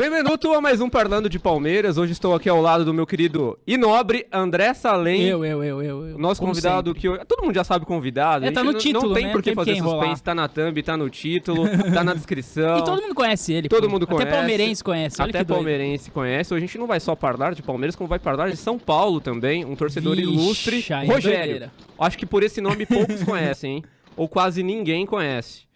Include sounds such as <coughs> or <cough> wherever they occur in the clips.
Bem-vindo a mais um Parlando de Palmeiras. Hoje estou aqui ao lado do meu querido e nobre André Salem. Eu, eu, eu, eu. eu nosso convidado sempre. que hoje... Todo mundo já sabe convidado. É, tá no não, título, Não tem né? por que fazer enrolar. suspense. Tá na thumb, tá no título, tá na descrição. <laughs> E todo mundo conhece ele. Todo pô. mundo conhece. Até palmeirense conhece. Até palmeirense conhece. Hoje a gente não vai só falar de Palmeiras, como vai falar de São Paulo também. Um torcedor Vixe, ilustre. é Rogério. doideira. Acho que por esse nome poucos <laughs> conhecem, hein? Ou quase ninguém conhece.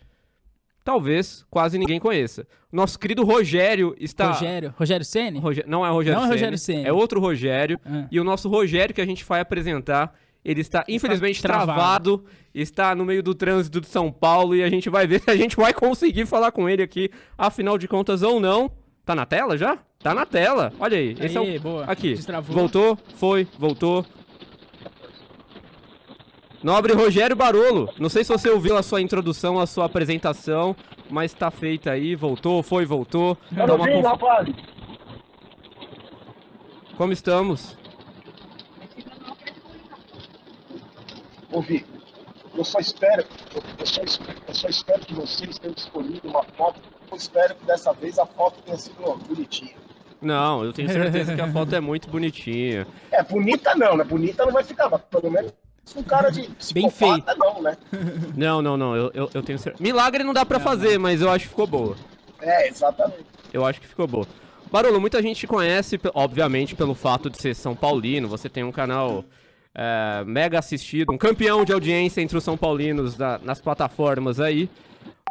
Talvez quase ninguém conheça. Nosso querido Rogério está. Rogério. Rogério Ceni? Não é Rogério Não é Rogério Ceni. É outro Rogério. Ah. E o nosso Rogério que a gente vai apresentar, ele está infelizmente travado. travado. está no meio do trânsito de São Paulo e a gente vai ver <laughs> se a gente vai conseguir falar com ele aqui, afinal de contas ou não. Tá na tela já? Tá na tela. Olha aí. Esse é o... boa. Aqui. Destravou. Voltou, foi, voltou. Nobre Rogério Barolo. Não sei se você ouviu a sua introdução, a sua apresentação, mas tá feita aí. Voltou, foi, voltou. Eu não uma conf- rapaz. Como estamos? Ouvi. Eu só espero, eu, só, es- eu só espero que vocês tenham escolhido uma foto. Eu espero que dessa vez a foto tenha sido bonitinha. Não, eu tenho certeza que a foto é muito bonitinha. É, bonita não, né? Bonita não vai ficar, mas pelo menos um cara de Bem psicopata não, né? Não, não, não, eu, eu, eu tenho certeza. Milagre não dá pra fazer, mas eu acho que ficou boa. É, exatamente. Eu acho que ficou boa. Barolo, muita gente te conhece, obviamente, pelo fato de ser São Paulino. Você tem um canal é, mega assistido, um campeão de audiência entre os São Paulinos na- nas plataformas aí.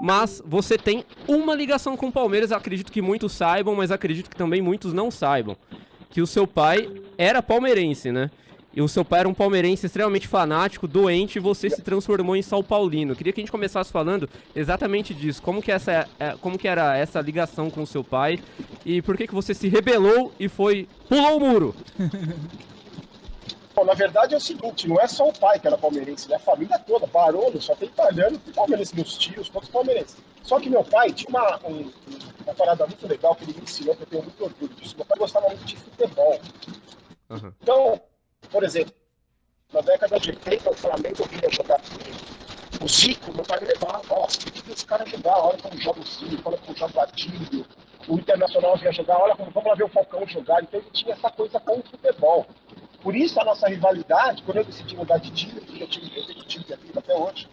Mas você tem uma ligação com o Palmeiras, acredito que muitos saibam, mas acredito que também muitos não saibam. Que o seu pai era palmeirense, né? E o seu pai era um palmeirense extremamente fanático, doente, e você se transformou em São Paulino. Queria que a gente começasse falando exatamente disso. Como que, essa, é, como que era essa ligação com o seu pai e por que, que você se rebelou e foi. pulou o muro? <laughs> Bom, na verdade é o seguinte, não é só o pai que era palmeirense, né? A família toda, Barolo, só tem italiano e palmeirense, meus tios, todos palmeirenses. Só que meu pai tinha uma, um- uma parada muito legal que ele me ensinou, que eu tenho muito orgulho disso. Meu pai gostava muito de futebol. Aham. Então, por exemplo, na década de 80, o Flamengo vinha jogar com o Zico, meu pai me levava, ó, tem que esse cara jogar, olha como joga o Zico, olha como joga o Atílio. O Internacional vinha jogar, olha como, vamos lá ver o Falcão jogar. Então ele tinha essa coisa com o futebol. Por isso a nossa rivalidade, quando eu decidi mudar de time, eu, tive, eu tenho time de amigo até hoje,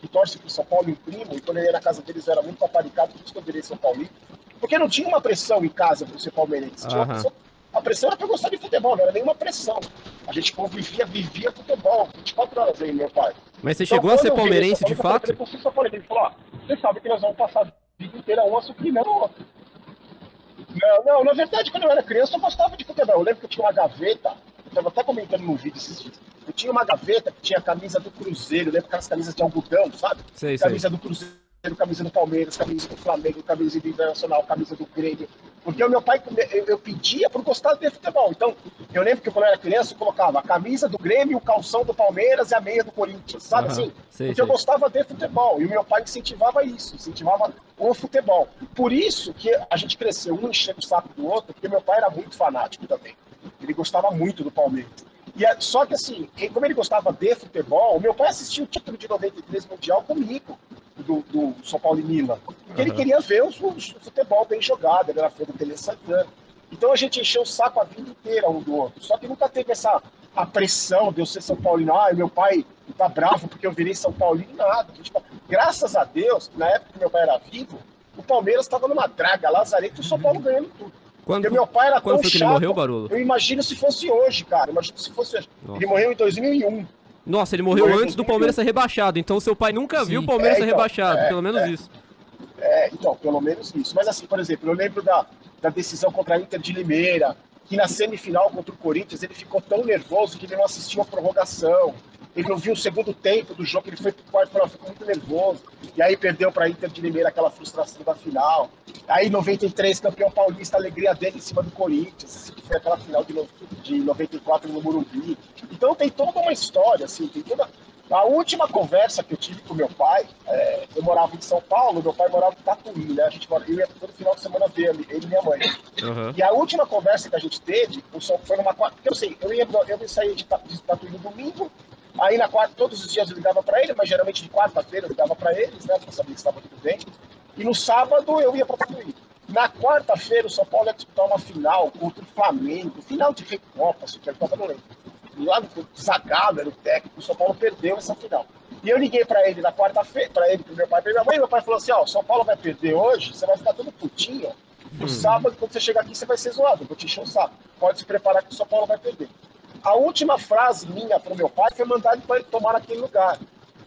que torce pro São Paulo e o primo, e quando eu ia na casa deles eu era muito paparicado, por isso que eu virei São Paulino. Porque não tinha uma pressão em casa por ser palmeirense. Tinha uma Aham. pressão a pressão era eu gostar de futebol, não era nenhuma pressão. A gente convivia, vivia futebol, 24 horas aí, meu pai. Mas você Então, chegou a ser eu palmeirense de Paulo, eu fato? falei "São Paulo", Ele falou, ó, você sabe que nós vamos passar a vida inteira um assumindo o outro. Não, não, na verdade, quando eu era criança, eu gostava de futebol. Eu lembro que eu tinha uma gaveta, eu estava até comentando no vídeo esses dias. Eu tinha uma gaveta que tinha a camisa do Cruzeiro, eu lembro aquelas camisas de algodão, sabe? Sei, sei. camisa do Cruzeiro, camisa do Palmeiras, camisa do Flamengo, camisa do Internacional, camisa do Grêmio. Porque o meu pai, eu, pedia por gostar de futebol. Então, eu lembro que quando eu era criança, eu colocava a camisa do Grêmio, o calção do Palmeiras e a meia do Corinthians, sabe Aham, assim? sei, Porque sei. eu gostava de futebol. E o meu pai incentivava isso, incentivava o futebol. Por isso que a gente cresceu um enchendo o saco do outro, porque meu pai era muito fanático também. Ele gostava muito do Palmeiras. E é- só que assim, como ele gostava de futebol, o meu pai assistiu o título de 93 Mundial comigo, do, do São Paulo e Milan. Porque ele Aham. queria ver os- o futebol bem jogado, ele era fã do Tele Santana. Então a gente encheu o saco a vida inteira um do outro. Só que nunca teve essa a pressão de eu ser São Paulino. Ah, meu pai tá bravo porque eu virei São Paulino. Nada. A gente tá- Graças a Deus, na época que meu pai era vivo, o Palmeiras estava numa draga, Lazarento e o São Paulo ganhando tudo. Quando, Porque meu pai era quando tão foi que ele chato. morreu, Barolo? Eu imagino se fosse hoje, cara. Imagino se fosse hoje. Nossa. Ele morreu em 2001. Nossa, ele morreu Morreu antes do Palmeiras ser rebaixado, então seu pai nunca Sim. viu o Palmeiras É, ser então, rebaixado, é, pelo menos é. isso. É, então, pelo menos isso. Mas assim, por exemplo, eu lembro da, da decisão contra a Inter de Limeira, que na semifinal contra o Corinthians ele ficou tão nervoso que ele não assistiu a prorrogação. Ele não viu o segundo tempo do jogo, ele foi pro quarto e falou, ficou muito nervoso. E aí perdeu para Inter de Limeira aquela frustração da final. Aí 93, campeão paulista, alegria dele em cima do Corinthians, assim, que foi aquela final de, de 94 no Morumbi. Então tem toda uma história, assim, tem toda. A última conversa que eu tive com meu pai, é, eu morava em São Paulo, meu pai morava em Tatuí, né? A gente mora, eu ia todo final de semana ver ele, ele e minha mãe. Aham. E a última conversa que a gente teve, o foi numa quarta. Eu sei, eu ia, eu ia sair de, de Tatuí no domingo, aí na quarta, todos os dias eu ligava pra ele, mas geralmente de quarta-feira eu ligava pra eles, né? Pra saber se estava tudo bem. E no sábado eu ia pra Tatuí. Na quarta-feira, o São Paulo ia disputar uma final contra o Flamengo, final de Recopa, se quer Copa, não lembro. Lá no Zagallo era o técnico, o São Paulo perdeu essa final. E eu liguei para ele na quarta-feira, para ele, pro meu pai, pra minha mãe, e meu pai falou assim: Ó, o São Paulo vai perder hoje, você vai ficar todo putinho. No sábado, quando você chegar aqui, você vai ser zoado, eu vou te encher o saco. Pode se preparar que o São Paulo vai perder. A última frase minha pro meu pai foi mandar ele para ele tomar naquele lugar.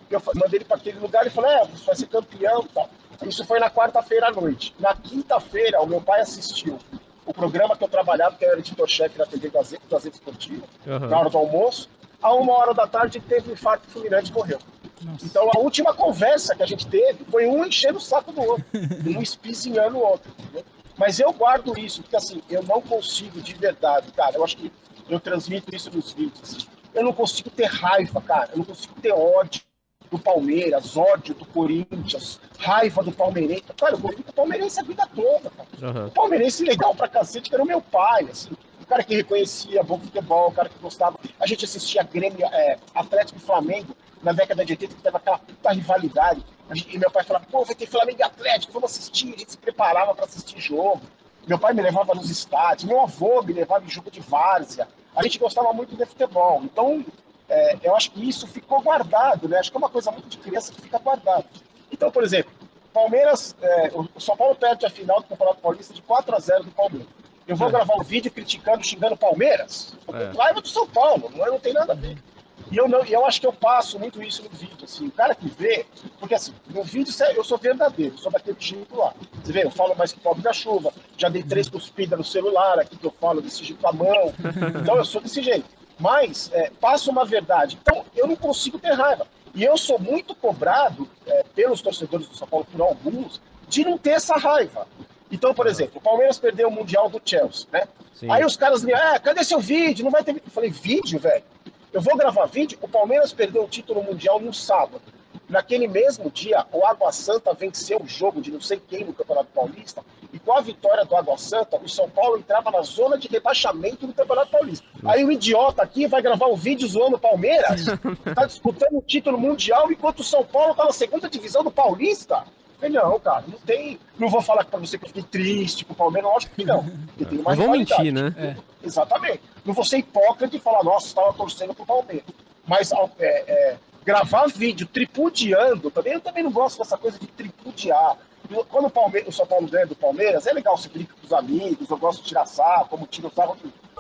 Eu mandei ele para aquele lugar e falei: É, você vai ser campeão e tal. Isso foi na quarta-feira à noite. Na quinta-feira, o meu pai assistiu o programa que eu trabalhava, que era editor-chefe da TV Gazeta, Gazeta Esportiva, uhum. na hora do almoço. A uma hora da tarde, teve um infarto e o Fluminense morreu. Nossa. Então, a última conversa que a gente teve foi um enchendo o saco do outro, <laughs> um espizinhando o outro. Entendeu? Mas eu guardo isso, porque assim, eu não consigo de verdade, cara. Eu acho que eu transmito isso nos vídeos. Eu não consigo ter raiva, cara. Eu não consigo ter ódio do Palmeiras, ódio do Corinthians, raiva do Palmeirense. Cara, eu gosto do Palmeirense a vida toda, cara. Uhum. O Palmeirense legal pra cacete, que era o meu pai, assim. O cara que reconhecia bom futebol, o cara que gostava. A gente assistia Grêmio, é, Atlético e Flamengo na década de 80, que teve aquela puta rivalidade. Gente, e meu pai falava, pô, vai ter Flamengo e Atlético, vamos assistir. A gente se preparava para assistir jogo. Meu pai me levava nos estádios, meu avô me levava em jogo de várzea. A gente gostava muito de futebol. Então, é, eu acho que isso ficou guardado, né? Acho que é uma coisa muito de criança que fica guardado. Então, por exemplo, Palmeiras, é, o São Paulo perde a final do Campeonato Paulista de 4 a 0 do Palmeiras. Eu vou é. gravar um vídeo criticando, xingando Palmeiras? É. Raiva do São Paulo, não, é, não tem nada a ver. E eu, não, eu acho que eu passo muito isso no vídeo, assim, o cara que vê, porque assim, no vídeo eu sou verdadeiro, sou daquele tipo lá. Você vê, eu falo mais que pobre da chuva, já dei três cuspidas no celular aqui que eu falo desse jeito com a mão, <laughs> então eu sou desse jeito mas é, passa uma verdade. Então, eu não consigo ter raiva. E eu sou muito cobrado é, pelos torcedores do São Paulo, por alguns, de não ter essa raiva. Então, por exemplo, o Palmeiras perdeu o Mundial do Chelsea, né? Sim. Aí os caras me, ah, cadê seu vídeo? Não vai ter vídeo. Eu falei, vídeo, velho? Eu vou gravar vídeo? O Palmeiras perdeu o título mundial no sábado. Naquele mesmo dia, o Água Santa venceu o jogo de não sei quem no Campeonato Paulista, e com a vitória do Água Santa, o São Paulo entrava na zona de rebaixamento do Campeonato Paulista. Aí o idiota aqui vai gravar um vídeo zoando o Palmeiras, <laughs> tá disputando o título mundial, enquanto o São Paulo tá na segunda divisão do Paulista. Falei, não, cara, não tem. Não vou falar pra você que eu fiquei triste com o Palmeiras, lógico que não. Tem não vou mentir, né? É. Exatamente. Não vou ser hipócrita e falar, nossa, estava torcendo pro Palmeiras. Mas é, é, gravar vídeo tripudiando, também eu também não gosto dessa coisa de tripudiar. Quando o, o São Paulo ganha do Palmeiras, é legal, você brinca com os amigos, eu gosto de tirar sarro, como tira o sarro.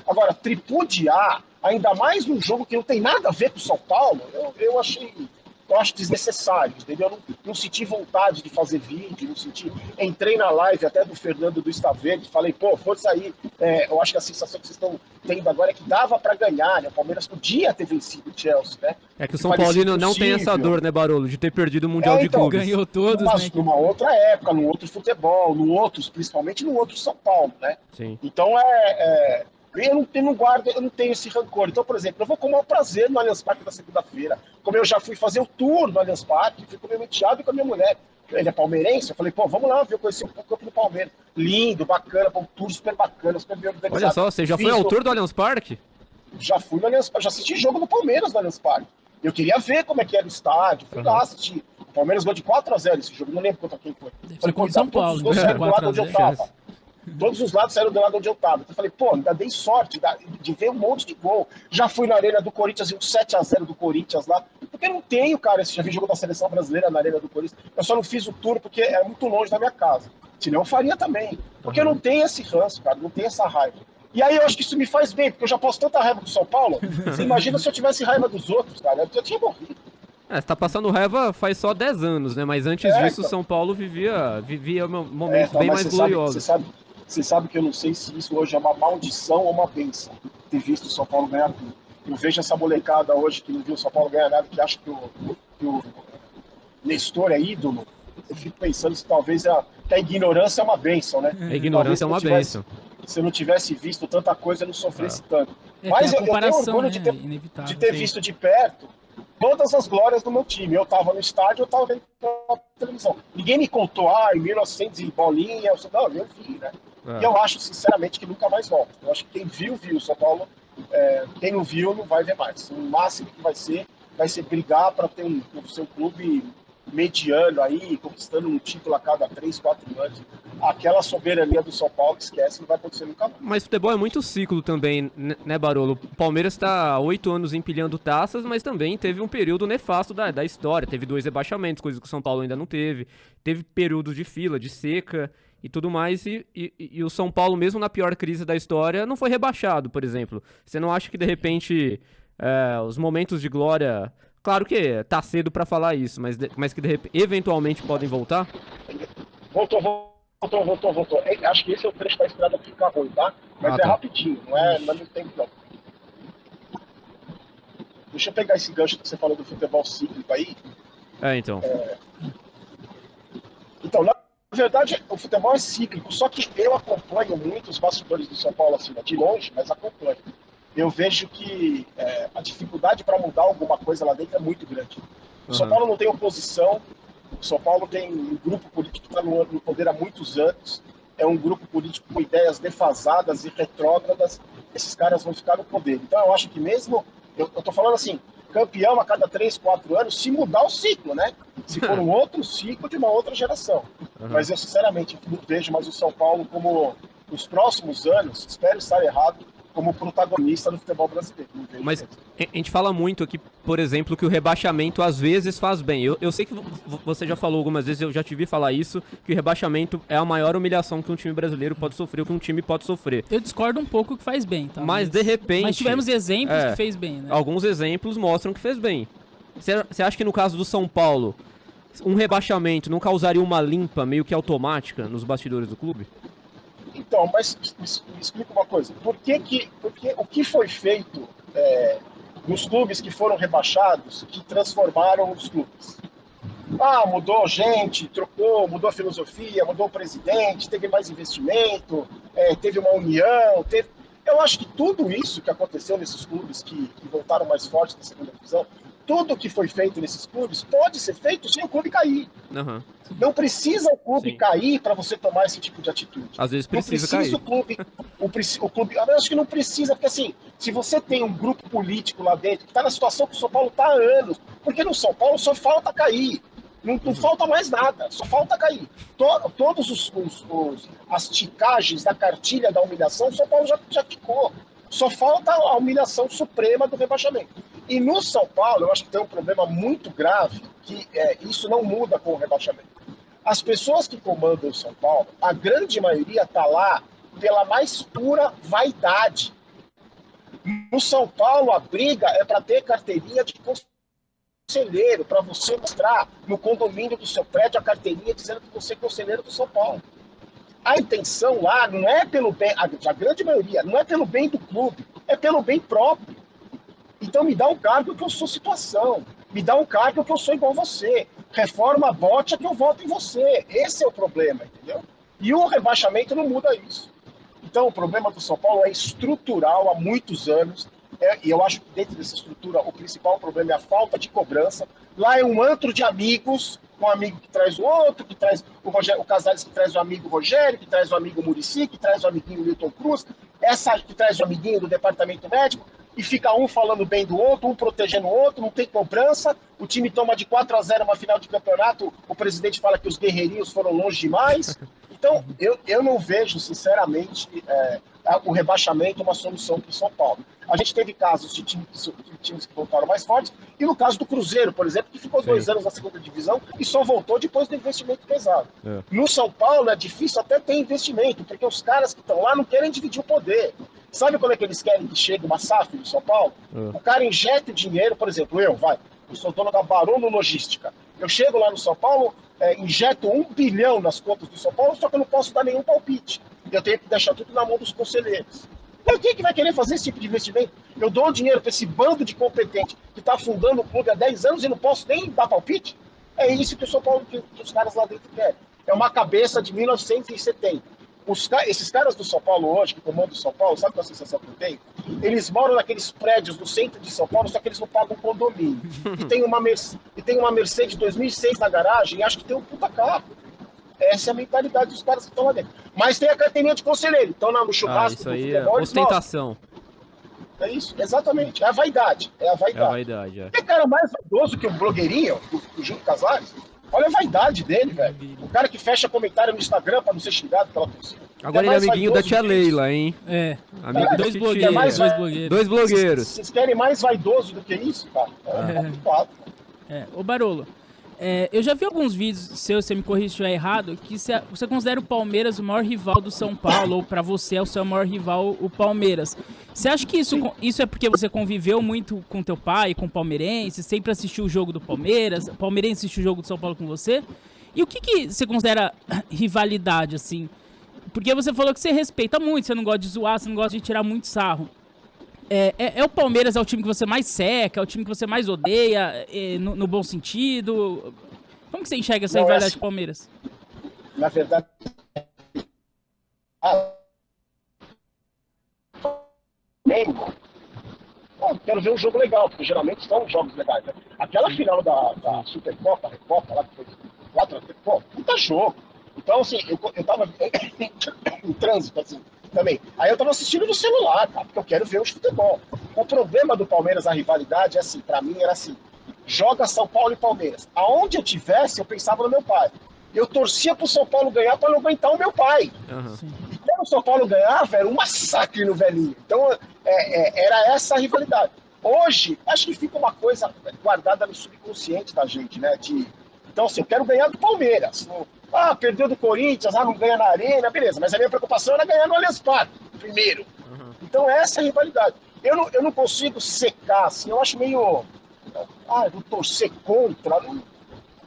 Agora, tripudiar, ainda mais num jogo que não tem nada a ver com o São Paulo, eu, eu achei eu acho desnecessário, entendeu? Eu não, não senti vontade de fazer vídeo, não senti. Entrei na live até do Fernando do Estaverde, falei, pô, força aí. É, eu acho que a sensação que vocês estão tendo agora é que dava para ganhar, né? O Palmeiras podia ter vencido o Chelsea, né? É que o São Paulino não tem essa dor, né, Barolo, de ter perdido o Mundial é, então, de Clubes. Ganhou todos, numa, né? Numa outra época, num outro futebol, num outros, principalmente no outro São Paulo, né? Sim. Então é, é eu não, eu não guardo, eu não tenho esse rancor. Então, por exemplo, eu vou com o maior prazer no Allianz Parque na segunda-feira. Como eu já fui fazer o tour no Allianz Parque, fui com o meu enteado e com a minha mulher. Ele é palmeirense, eu falei, pô, vamos lá ver, eu conheci um pouco o campo do Palmeiras. Lindo, bacana, um tour super bacana, super bem organizado. Olha só, você já foi autor do Allianz Parque? Já fui no Allianz Parque, já assisti jogo do Palmeiras no Allianz Parque. Eu queria ver como é que era o estádio, fui uhum. lá assistir. O Palmeiras ganhou de 4x0 esse jogo, não lembro contra quem foi. Deve falei, contra São Paulo, todos os né? do lado onde eu tava. Todos os lados saíram do lado onde eu tava. Então eu falei, pô, ainda dei sorte de ver um monte de gol. Já fui na arena do Corinthians e um 7x0 do Corinthians lá. Porque eu não tenho, cara, já vi jogo da seleção brasileira na arena do Corinthians. Eu só não fiz o tour porque é muito longe da minha casa. Senão eu faria também. Porque eu não tenho esse ranço, cara, não tenho essa raiva. E aí eu acho que isso me faz bem, porque eu já posso tanta raiva do São Paulo. <laughs> Você imagina se eu tivesse raiva dos outros, cara. Eu já tinha morrido. É, você tá passando raiva faz só 10 anos, né? Mas antes é, disso, então... São Paulo vivia, vivia momentos é, então, bem mais gloriosos. Você sabe, você sabe que eu não sei se isso hoje é uma maldição ou uma bênção, ter visto o São Paulo ganhar tudo. Eu vejo essa molecada hoje que não viu o São Paulo ganhar nada, que acha que o, que o Nestor é ídolo. Eu fico pensando se talvez a, a ignorância é uma bênção, né? A ignorância é uma bênção. Se eu não tivesse visto tanta coisa, eu não sofresse ah. tanto. É, Mas eu, eu, tenho orgulho né? de ter, de ter visto de perto todas as glórias do meu time. Eu estava no estádio, eu estava vendo pela televisão. Ninguém me contou, ah, em 1900 e bolinha. Eu, não, eu vi, né? É. E eu acho, sinceramente, que nunca mais volta. Eu acho que quem viu, viu. São Paulo, é, quem não viu, não vai ver mais. O máximo que vai ser, vai ser brigar para ter um, um seu clube mediano aí, conquistando um título a cada 3, 4 anos. aquela soberania do São Paulo, esquece, não vai acontecer nunca mais. Mas futebol é muito ciclo também, né, Barolo? O Palmeiras está oito anos empilhando taças, mas também teve um período nefasto da, da história. Teve dois rebaixamentos, coisas que o São Paulo ainda não teve. Teve períodos de fila, de seca e tudo mais. E, e, e, o São Paulo, mesmo na pior crise da história, não foi rebaixado, por exemplo. Você não acha que de repente é, os momentos de glória. Claro que tá cedo para falar isso, mas, mas que de repente, eventualmente podem voltar? Voltou, voltou, voltou, voltou. É, acho que esse é o trecho da estrada que fica ruim, tá? Mas ah, é tá. rapidinho, não é, não é muito tempo não. Deixa eu pegar esse gancho que você falou do futebol cíclico aí. É, então. É... Então, na verdade, o futebol é cíclico, só que eu acompanho muito os bastidores do São Paulo, assim, de longe, mas acompanho. Eu vejo que é, a dificuldade para mudar alguma coisa lá dentro é muito grande. O São Paulo não tem oposição, o São Paulo tem um grupo político que está no, no poder há muitos anos, é um grupo político com ideias defasadas e retrógradas, esses caras vão ficar no poder. Então eu acho que mesmo, eu estou falando assim, campeão a cada três, quatro anos, se mudar o ciclo, né? Se for um <laughs> outro ciclo de uma outra geração. Uhum. Mas eu, sinceramente, não vejo mais o São Paulo como, nos próximos anos, espero estar errado, como protagonista do futebol brasileiro. Mas a gente fala muito aqui, por exemplo, que o rebaixamento às vezes faz bem. Eu, eu sei que você já falou algumas vezes, eu já te vi falar isso, que o rebaixamento é a maior humilhação que um time brasileiro pode sofrer, ou que um time pode sofrer. Eu discordo um pouco que faz bem, tá? Mas, mas de repente. Mas tivemos exemplos é, que fez bem, né? Alguns exemplos mostram que fez bem. Você acha que no caso do São Paulo, um rebaixamento não causaria uma limpa meio que automática nos bastidores do clube? Então, mas me, explica uma coisa. Por que que, porque o que foi feito é, nos clubes que foram rebaixados que transformaram os clubes? Ah, mudou gente, trocou, mudou a filosofia, mudou o presidente, teve mais investimento, é, teve uma união, teve... Eu acho que tudo isso que aconteceu nesses clubes que, que voltaram mais fortes na segunda divisão tudo que foi feito nesses clubes pode ser feito sem o clube cair. Uhum. Não precisa o clube Sim. cair para você tomar esse tipo de atitude. Às vezes precisa, não precisa cair. O clube, o, o clube, eu acho que não precisa, porque assim, se você tem um grupo político lá dentro que está na situação que o São Paulo está há anos, porque no São Paulo só falta cair. Não, não uhum. falta mais nada, só falta cair. To, todos os, os, os, as ticagens da cartilha da humilhação, o São Paulo já, já ficou. Só falta a humilhação suprema do rebaixamento. E no São Paulo, eu acho que tem um problema muito grave, que é, isso não muda com o rebaixamento. As pessoas que comandam o São Paulo, a grande maioria está lá pela mais pura vaidade. No São Paulo, a briga é para ter carteirinha de conselheiro, para você mostrar no condomínio do seu prédio a carteirinha dizendo que você é conselheiro do São Paulo. A intenção lá não é pelo bem, a, a grande maioria, não é pelo bem do clube, é pelo bem próprio. Então me dá um cargo que eu sou situação. Me dá um cargo que eu sou igual você. Reforma bote que eu voto em você. Esse é o problema, entendeu? E o rebaixamento não muda isso. Então o problema do São Paulo é estrutural há muitos anos. É, e eu acho que dentro dessa estrutura o principal problema é a falta de cobrança. Lá é um antro de amigos, um amigo que traz o outro, que traz o, Rogério, o Casares que traz o amigo Rogério, que traz o amigo Murici, que traz o amiguinho Milton Cruz, essa que traz o amiguinho do departamento médico e fica um falando bem do outro, um protegendo o outro, não tem cobrança, o time toma de 4 a 0 uma final de campeonato, o presidente fala que os guerreirinhos foram longe demais. Então, eu, eu não vejo, sinceramente, é, o rebaixamento uma solução para o São Paulo. A gente teve casos de, time, de, times que voltaram mais fortes, e no caso do Cruzeiro, por exemplo, que ficou Sim. dois anos na segunda divisão e só voltou depois do investimento pesado. É. No São Paulo é difícil até ter investimento, porque os caras que estão lá não querem dividir o poder. Sabe como é que eles querem que chegue uma SAF no São Paulo? Uhum. O cara injeta o dinheiro, por exemplo, eu, vai, eu sou dono da Barono Logística. Eu chego lá no São Paulo, é, injeto um bilhão nas contas do São Paulo, só que eu não posso dar nenhum palpite. Eu tenho que deixar tudo na mão dos conselheiros. Mas quem que vai querer fazer esse tipo de investimento? Eu dou dinheiro para esse bando de competente que está fundando o clube há 10 anos e não posso nem dar palpite? É isso que o São Paulo, que os caras lá dentro querem. É uma cabeça de 1970 os, esses caras do São Paulo hoje, que comandam o São Paulo, sabe qual é a sensação que eu tenho? Eles moram naqueles prédios do centro de São Paulo, só que eles não pagam condomínio. E tem uma, e tem uma Mercedes 2006 na garagem e acho que tem um puta carro. Essa é a mentalidade dos caras que estão lá dentro. Mas tem a carteirinha de conselheiro. Então, no churrasco ah, isso aí é ostentação. É isso, exatamente. É a vaidade. É a vaidade. É a vaidade, é. Tem cara mais vaidoso que o blogueirinho, o, o Gil Casares. Olha a vaidade dele, velho. O cara que fecha comentário no Instagram pra não ser xingado pela torcida. Agora é ele é amiguinho da tia Leila, hein? É. Amigo é, dois, blogueiros, mais, dois blogueiros. Dois blogueiros. Vocês querem mais vaidoso do que isso, cara? É, é. é. Ô, Barolo, é, eu já vi alguns vídeos seus, você me corrige se estiver errado, que você considera o Palmeiras o maior rival do São Paulo, ou para você é o seu maior rival o Palmeiras. Você acha que isso, isso é porque você conviveu muito com teu pai, com o palmeirense, sempre assistiu o jogo do Palmeiras, o palmeirense assistiu o jogo do São Paulo com você? E o que, que você considera <coughs> rivalidade, assim? Porque você falou que você respeita muito, você não gosta de zoar, você não gosta de tirar muito sarro. É, é, é, o Palmeiras é o time que você mais seca, é o time que você mais odeia, é, no, no, bom sentido? Como que você enxerga essa rivalidade é assim, Palmeiras? Na verdade, ah, Bom, quero ver um jogo legal, porque geralmente são jogos legais. Né? Aquela final da, da Supercopa, Recopa, lá que foi 4 a 3, pô, puta jogo. Então, assim, eu, eu tava <coughs> em trânsito, assim, também. Aí eu tava assistindo no celular, cara, porque eu quero ver o futebol. O problema do Palmeiras, a rivalidade, é assim, para mim era assim: joga São Paulo e Palmeiras. Aonde eu tivesse, eu pensava no meu pai. Eu torcia pro São Paulo ganhar para não aguentar o meu pai. Uhum. E quando o São Paulo ganhava, era um massacre no velhinho. Então, é, é, era essa a rivalidade. Hoje, acho que fica uma coisa guardada no subconsciente da gente, né? De, então, assim, eu quero ganhar do Palmeiras. Ah, perdeu do Corinthians, ah, não ganha na arena, beleza. Mas a minha preocupação era ganhar no Allianz Parque, primeiro. Uhum. Então essa é a rivalidade. Eu não, eu não consigo secar, assim, eu acho meio... Ah, vou torcer contra. Não,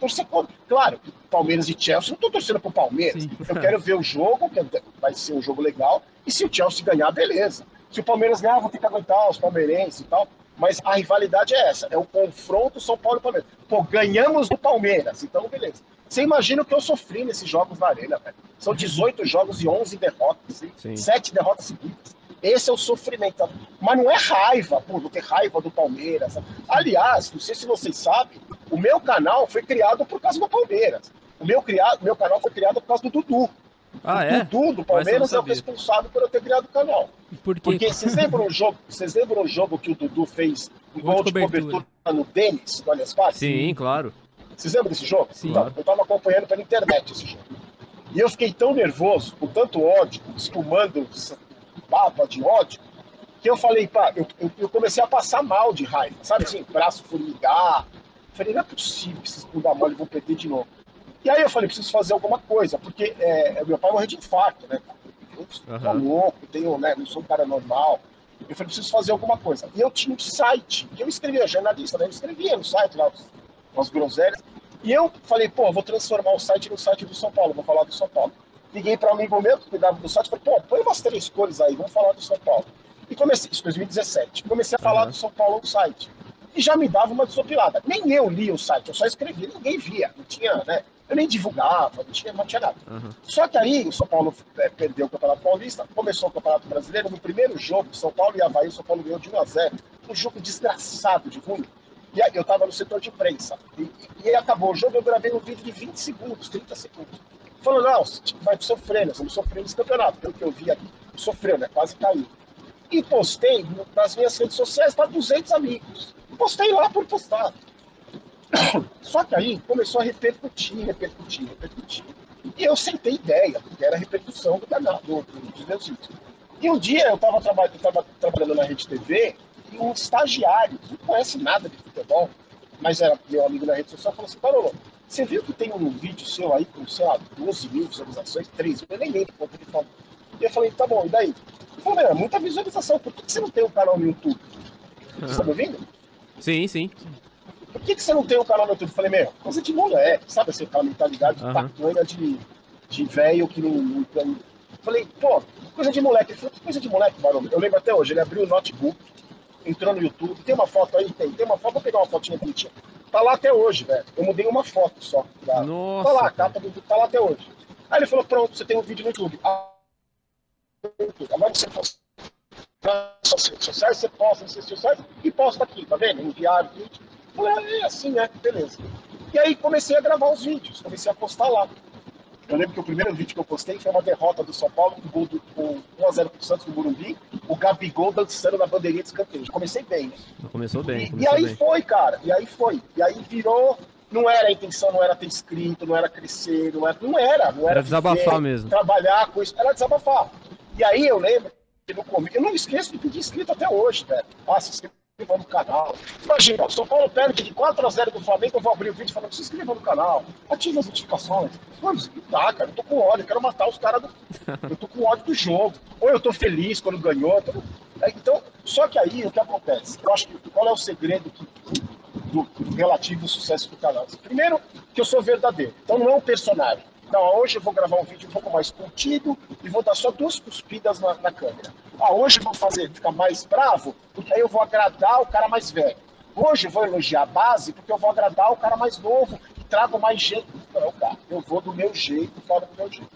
torcer contra. Claro, Palmeiras e Chelsea, não estou torcendo pro Palmeiras. Sim. Eu quero ver o jogo, que vai ser um jogo legal. E se o Chelsea ganhar, beleza. Se o Palmeiras ganhar, vou ter que aguentar os palmeirenses e tal. Mas a rivalidade é essa, é o confronto São Paulo e Palmeiras. Pô, ganhamos do Palmeiras, então beleza. Você imagina o que eu sofri nesses jogos na Arena, velho. São 18 <laughs> jogos e 11 derrotas, hein? 7 derrotas seguidas. Esse é o sofrimento. Mas não é raiva, pô, vou ter raiva do Palmeiras. Aliás, não sei se vocês sabem, o meu canal foi criado por causa do Palmeiras. O meu, criado, meu canal foi criado por causa do Dudu. Ah, é? O Dudu do Palmeiras é o responsável por eu ter criado o canal. Por quê? Porque vocês lembram o jogo, vocês lembram o jogo que o Dudu fez um gol de cobertura, cobertura no Denis, do Allianz Parque? Sim, claro. Vocês lembram desse jogo? Sim. Então, eu estava acompanhando pela internet esse jogo. E eu fiquei tão nervoso, com tanto ódio, espumando baba de ódio, que eu falei, pá, eu, eu, eu, comecei a passar mal de raiva, sabe assim, braço formigar. Falei, não é possível que esses bunda mole vão perder de novo. E aí eu falei, preciso fazer alguma coisa, porque é, meu pai morreu de infarto, né? Eu uhum. louco, tenho, né, não sou um cara normal. Eu falei, preciso fazer alguma coisa. E eu tinha um site, eu escrevia, jornalista, né? Eu escrevia no site lá, umas groselhas. E eu falei, pô, vou transformar o site no site do São Paulo, vou falar do São Paulo. Liguei para um amigo meu que cuidava do site, falei, pô, põe umas três cores aí, vamos falar do São Paulo. E comecei, isso 2017, comecei a falar uhum. do São Paulo no site. E já me dava uma desopilada. Nem eu li o site, eu só escrevia, ninguém via, não tinha, né? Eu nem divulgava, não tinha, não tinha nada. Uhum. Só que aí o São Paulo é, perdeu o Campeonato Paulista, começou o Campeonato Brasileiro, no primeiro jogo, São Paulo e Havaí, o São Paulo ganhou de 1 a 0 um jogo desgraçado de ruim. E aí eu estava no setor de imprensa. E, e, acabou o jogo, eu gravei um vídeo de 20 segundos, 30 segundos. Falando, não, vai sofrer, nós vamos sofrer nesse campeonato. Pelo que eu vi aqui, sofreu, né? Quase caiu. E postei nas minhas redes sociais para 200 amigos. Postei lá por postar. <coughs> Só que aí começou a repercutir, repercutir, repercutir. E eu sentei ideia, porque era a repercussão do canal, do, do, dos meus vídeos. E um dia eu estava traba trabalhando na Rede TV e um estagiário, que não conhece nada de futebol, mas era meu amigo na rede social, falou assim, Parolo, você viu que tem um vídeo seu aí com, sei lá, 12 mil visualizações, 3 mil, eu nem lembro quanto ele falou. E eu falei, tá bom, e daí? Ele falou, é muita visualização, por que, você não tem um canal no YouTube? Você tá me ouvindo? Sim, sim. Por que, que você não tem um canal no YouTube? Eu falei, meu, coisa de moleque, sabe assim, aquela mentalidade de uhum. de, de velho que não, não, não... Falei, pô, coisa de moleque. Ele falou, que coisa de moleque, Barão? Eu lembro até hoje, ele abriu o notebook, entrou no YouTube. Tem uma foto aí? Tem. Tem uma foto, vou pegar uma fotinha bonitinha. Tá lá até hoje, velho. Eu mudei uma foto só. Tá, Nossa, tá lá, a capa do YouTube tá lá até hoje. Aí ele falou, pronto, você tem um vídeo no YouTube. Ah, agora você posta nas redes sociais, você posta nas redes sociais e posta aqui, tá vendo? Enviar vídeo. Falei, ah, é assim, né? Beleza. E aí comecei a gravar os vídeos, comecei a postar lá. Eu lembro que o primeiro vídeo que eu postei foi uma derrota do São Paulo com, gol do, com 1x0 pro Santos no Burumbi, o Gabigol dançando na bandeirinha de escanteio. Comecei bem, né? Começou bem. Começou e, aí bem. foi, cara. E aí foi. E aí virou. não era a intenção, não era ter escrito, não era crescer, não era, não era, não era, Era desabafar viver, mesmo. Trabalhar com isso, era desabafar. E aí eu lembro que no começo, eu não esqueço de pedir inscrito até hoje, velho. Ah, se inscreva no canal. Imagina, o São Paulo perde de 4 a 0 do Flamengo, eu vou abrir o vídeo falando, se inscreva no canal, ative as notificações. Mano, dá, cara, eu tô com ódio, eu quero matar os caras do. <laughs> Eu tô com ódio do jogo. Ou eu tô feliz quando ganhou. tô- Então, só que aí o que acontece? Eu acho que qual é o segredo que, do, do relativo sucesso do canal. Primeiro, que eu sou verdadeiro. Então não é um personagem. Não, hoje eu vou gravar um vídeo um pouco mais contido e vou dar só duas cuspidas na, na câmera. Ah, hoje eu vou fazer ficar mais bravo, porque aí eu vou agradar o cara mais velho. Hoje eu vou elogiar a base, porque eu vou agradar o cara mais novo e trago mais jeito. Não, cara, eu vou do meu jeito, falo do meu jeito.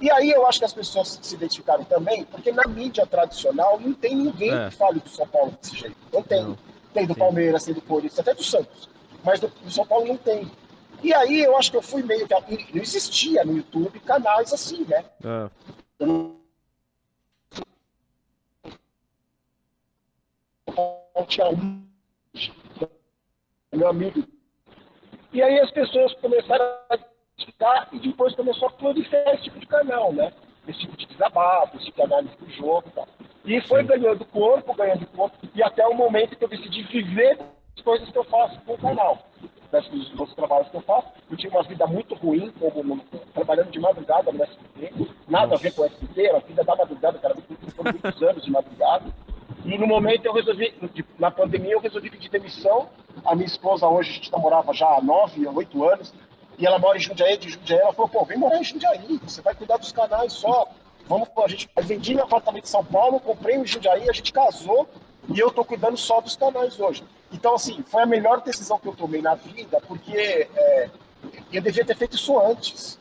E aí eu acho que as pessoas se identificaram também, porque na mídia tradicional não tem ninguém É. que fale do São Paulo desse jeito. Não tem. Não. Tem do Sim. Palmeiras, tem do Corinthians, até do Santos. Mas do, do São Paulo não tem. E aí eu acho que eu fui meio que. Não existia no YouTube canais assim, né? É. Eu não. Meu amigo. E aí as pessoas começaram a identificar e depois começou a proliferar esse tipo de canal, né? Esse tipo de desabafo, esse tipo de análise do jogo e tal. E foi ganhando corpo, ganhando corpo, e até o momento que eu decidi viver as coisas que eu faço com o canal. Das- Dos, trabalhos que eu faço. Eu tinha uma vida muito ruim, como, trabalhando de madrugada no SBT, nada a ver com o SBT, era a vida da madrugada, cara, foram muitos anos de madrugada. E no momento eu resolvi, na pandemia eu resolvi pedir demissão. A minha esposa hoje, a gente namorava já há nove, oito anos, e ela mora em Jundiaí, de Jundiaí, ela falou, pô, vem morar em Jundiaí, você vai cuidar dos canais só. Vamos, a gente vendi meu apartamento em São Paulo, comprei em Jundiaí, a gente casou e eu tô cuidando só dos canais hoje. Então, assim, foi a melhor decisão que eu tomei na vida, porque é, eu devia ter feito isso antes.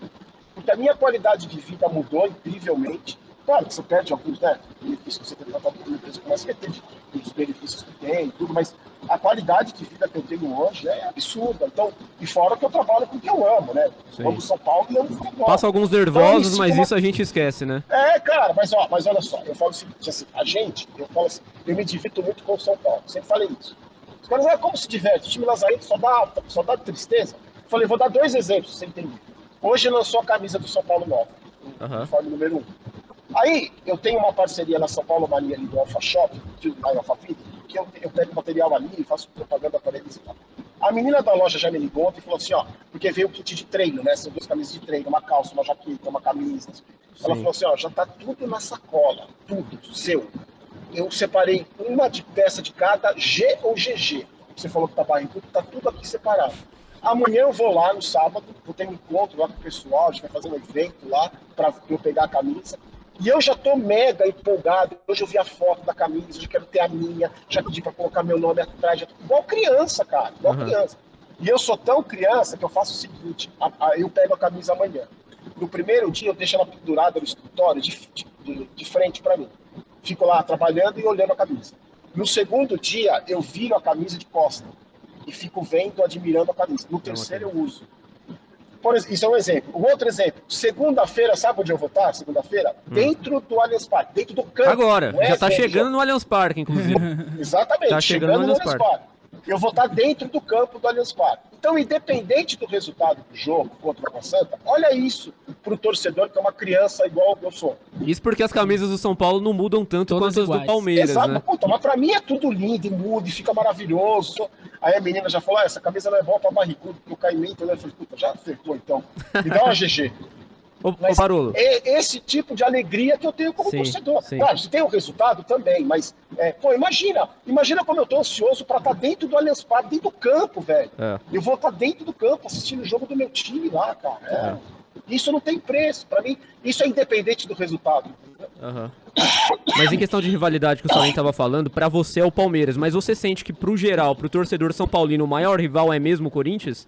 Porque a minha qualidade de vida mudou incrivelmente. Claro que você perde alguns né, benefícios que você tem tratado com uma empresa como a SBT, os benefícios que tem tudo, mas a qualidade de vida que eu tenho hoje é absurda. Então, e fora que eu trabalho com o que eu amo, né? Sim. Amo São Paulo e amo futebol. Passa alguns Então, nervosos, isso mas como- isso a gente esquece, né? É, cara, mas, ó, mas olha só, eu falo o seguinte, assim, a gente, eu falo assim, eu me divirto muito com o São Paulo, sempre falei isso. Os caras, ah, como se diverte? O time Lazarento só dá, só dá tristeza. Eu falei, vou dar dois exemplos você entender. Hoje lançou a camisa do São Paulo nova, Aham. uniforme número um. Aí, eu tenho uma parceria na São Paulo Mania ali do Alpha Shop, lá em Alphaville, que eu, eu pego material ali, faço propaganda para eles e tal. A menina da loja já me ligou ontem e falou assim, ó, porque veio o kit de treino, né? São duas camisas de treino, uma calça, uma jaqueta, uma camisa. Ela falou assim, ó, já tá tudo na sacola, tudo, seu. Eu separei uma de peça de cada, G ou GG. Você falou que tá barrigudo, tá tudo aqui separado. Amanhã eu vou lá no sábado, vou ter um encontro lá com o pessoal, a gente vai fazer um evento lá para eu pegar a camisa. E eu já tô mega empolgado. Hoje eu vi a foto da camisa, eu já quero ter a minha, já pedi para colocar meu nome atrás, já tô... igual criança, cara, igual Uhum. criança. E eu sou tão criança que eu faço o seguinte: a- a- eu pego a camisa amanhã. No primeiro dia eu deixo ela pendurada no escritório de, de- de- de frente para mim. Fico lá trabalhando e olhando a camisa. No segundo dia eu viro a camisa de costa e fico vendo, admirando a camisa. No terceiro eu uso. Por isso é um exemplo. O outro exemplo, segunda-feira, sabe onde eu vou estar? Segunda-feira? Dentro do Allianz Parque, dentro do campo. Agora, é já tá evento, chegando no Allianz Parque, inclusive. Exatamente, Tá chegando no no Allianz Allianz Parque. Eu vou estar dentro do campo do Allianz Parque. Então, independente do resultado do jogo contra o Água Santa, olha isso pro torcedor que é uma criança igual eu sou. Isso porque as camisas do São Paulo não mudam tanto Todas quanto as do iguais. Palmeiras, Exato, né? puta, mas pra mim é tudo lindo e muda e fica maravilhoso. Aí a menina já falou: ah, essa camisa não é boa pra barrigudo, porque o caimento, né? Eu falei, puta, já acertou então. Me dá uma GG. Ô, ô Mas Barolo, é esse tipo de alegria que eu tenho como Sim, torcedor. sim. Claro, se tem o resultado também, mas, é, pô, imagina, imagina como eu tô ansioso pra estar dentro do Allianz Parque, dentro do campo, velho. É. Eu vou estar dentro do campo assistindo o jogo do meu time lá, cara. É. Isso não tem preço. Pra mim, isso é independente do resultado. Aham. Mas em questão de rivalidade que o Salim tava falando, pra você é o Palmeiras, mas você sente que pro geral, pro torcedor São Paulino, o maior rival é mesmo o Corinthians?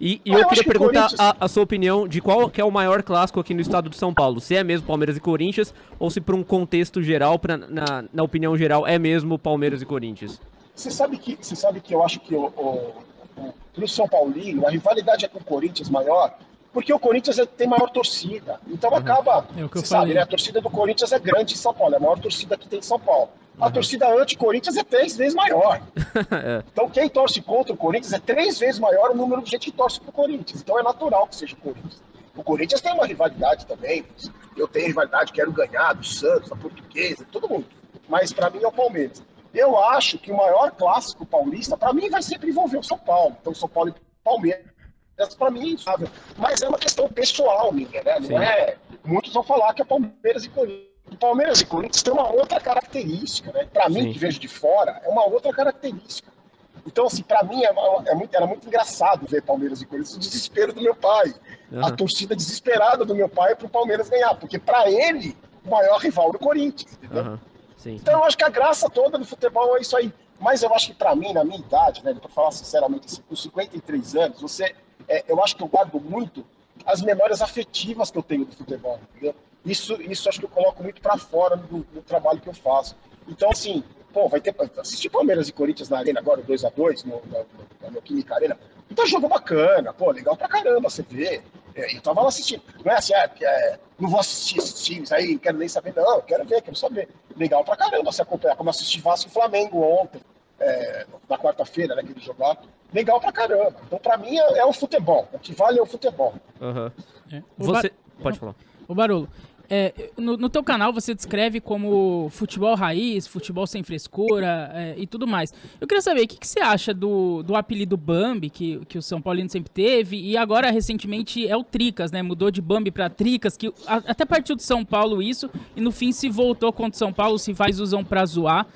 E, e eu eu queria acho que perguntar Corinthians- a, a sua opinião de qual que é o maior clássico aqui no estado de São Paulo. Se é mesmo Palmeiras e Corinthians, ou se para um contexto geral, pra, na, na opinião geral, é mesmo Palmeiras e Corinthians? Você sabe que, você sabe que eu acho que o, o, o, pro São Paulino, a rivalidade é com o Corinthians maior, porque o Corinthians é- tem maior torcida. Então acaba. É o que eu você sabe, né? A torcida do Corinthians é grande em São Paulo, é a maior torcida que tem em São Paulo. A torcida anti-Corinthians é três vezes maior. <laughs> É. Então, quem torce contra o Corinthians é três vezes maior o número de gente que torce pro Corinthians. Então, é natural que seja o Corinthians. O Corinthians tem uma rivalidade também. Eu tenho rivalidade, quero ganhar do Santos, da Portuguesa, todo mundo. Mas, para mim, é o Palmeiras. Eu acho que o maior clássico paulista, para mim, vai sempre envolver o São Paulo. Então, São Paulo e Palmeiras, para mim, é insável. Mas é uma questão pessoal minha, né? Não Sim. é. Muitos vão falar que é Palmeiras e Corinthians. Palmeiras e Corinthians tem uma outra característica, né? Para mim, Sim. que vejo de fora, é uma outra característica. Então, assim, para mim é, é muito, era muito engraçado ver Palmeiras e Corinthians, o desespero do meu pai. A Aham. torcida desesperada do meu pai para o Palmeiras ganhar, porque para ele, o maior rival do Corinthians. Sim. Então eu acho que a graça toda do futebol é isso aí. Mas eu acho que pra mim, na minha idade, velho, pra falar sinceramente, assim, com 53 anos, você, é, eu acho que eu guardo muito as memórias afetivas que eu tenho do futebol, entendeu? Isso, isso acho que eu coloco muito pra fora do, do trabalho que eu faço. Então, assim, pô, vai ter. Assistir Palmeiras e Corinthians na Arena agora, 2x2, no, no, no, no Química Arena. Então, jogo bacana, pô, legal pra caramba você vê. É, eu tava lá assistindo. Não é assim, é, é, não vou assistir esses times aí, quero nem saber, não, quero ver, quero saber. Legal pra caramba você acompanhar, como assisti Vasco e Flamengo ontem, é, na quarta-feira, né, que eles jogaram. Legal pra caramba. Então, pra mim, é, é o futebol. O que vale é o futebol. Aham. É. O Você. Pode falar. Ô Barolo, é, no, no teu canal você descreve como futebol raiz, futebol sem frescura é, e tudo mais. Eu queria saber, o que, que você acha do, do apelido Bambi, que, que o São Paulino sempre teve, e agora recentemente é o Tricas, né? Mudou de Bambi pra Tricas, que a- até partiu de São Paulo isso, e no fim se voltou contra o São Paulo, se faz usam pra zoar.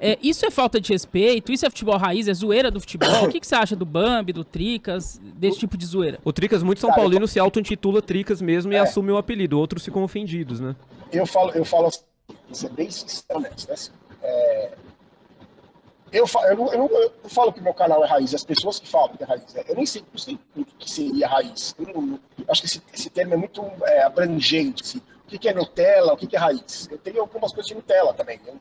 É, isso é falta de respeito? Isso é futebol raiz? É zoeira do futebol? O que, que você acha do Bambi, do Tricas, desse tipo de zoeira? O Tricas, muito São Cara, eu Paulino, se auto-intitula Tricas mesmo e É. assume o apelido. Outros ficam ofendidos, né? eu falo, eu falo assim, ser bem sincero nessa, né? assim, é, eu, fa- eu, não, eu, não, eu falo que meu canal é raiz, as pessoas que falam que é raiz, né? eu nem sei, não sei o que seria raiz. Eu, não- acho que esse, esse termo é muito é, abrangente. assim. O que, que é Nutella, o que, que é raiz? Eu tenho algumas coisas de Nutella também. né?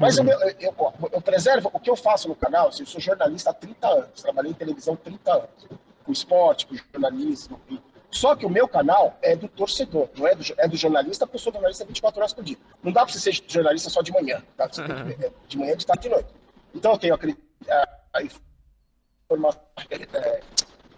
Mas eu, eu, eu, preservo o que eu faço no canal. assim, eu sou jornalista há 30 anos, trabalhei em televisão há 30 anos, com esporte, com jornalismo. e- Só que o meu canal é do torcedor, não é do, é do jornalista, porque eu sou jornalista 24 horas por dia. Não dá para você ser jornalista só de manhã, tá? É de manhã, de tarde e noite. Então eu tenho a, cri- a, a informação, é,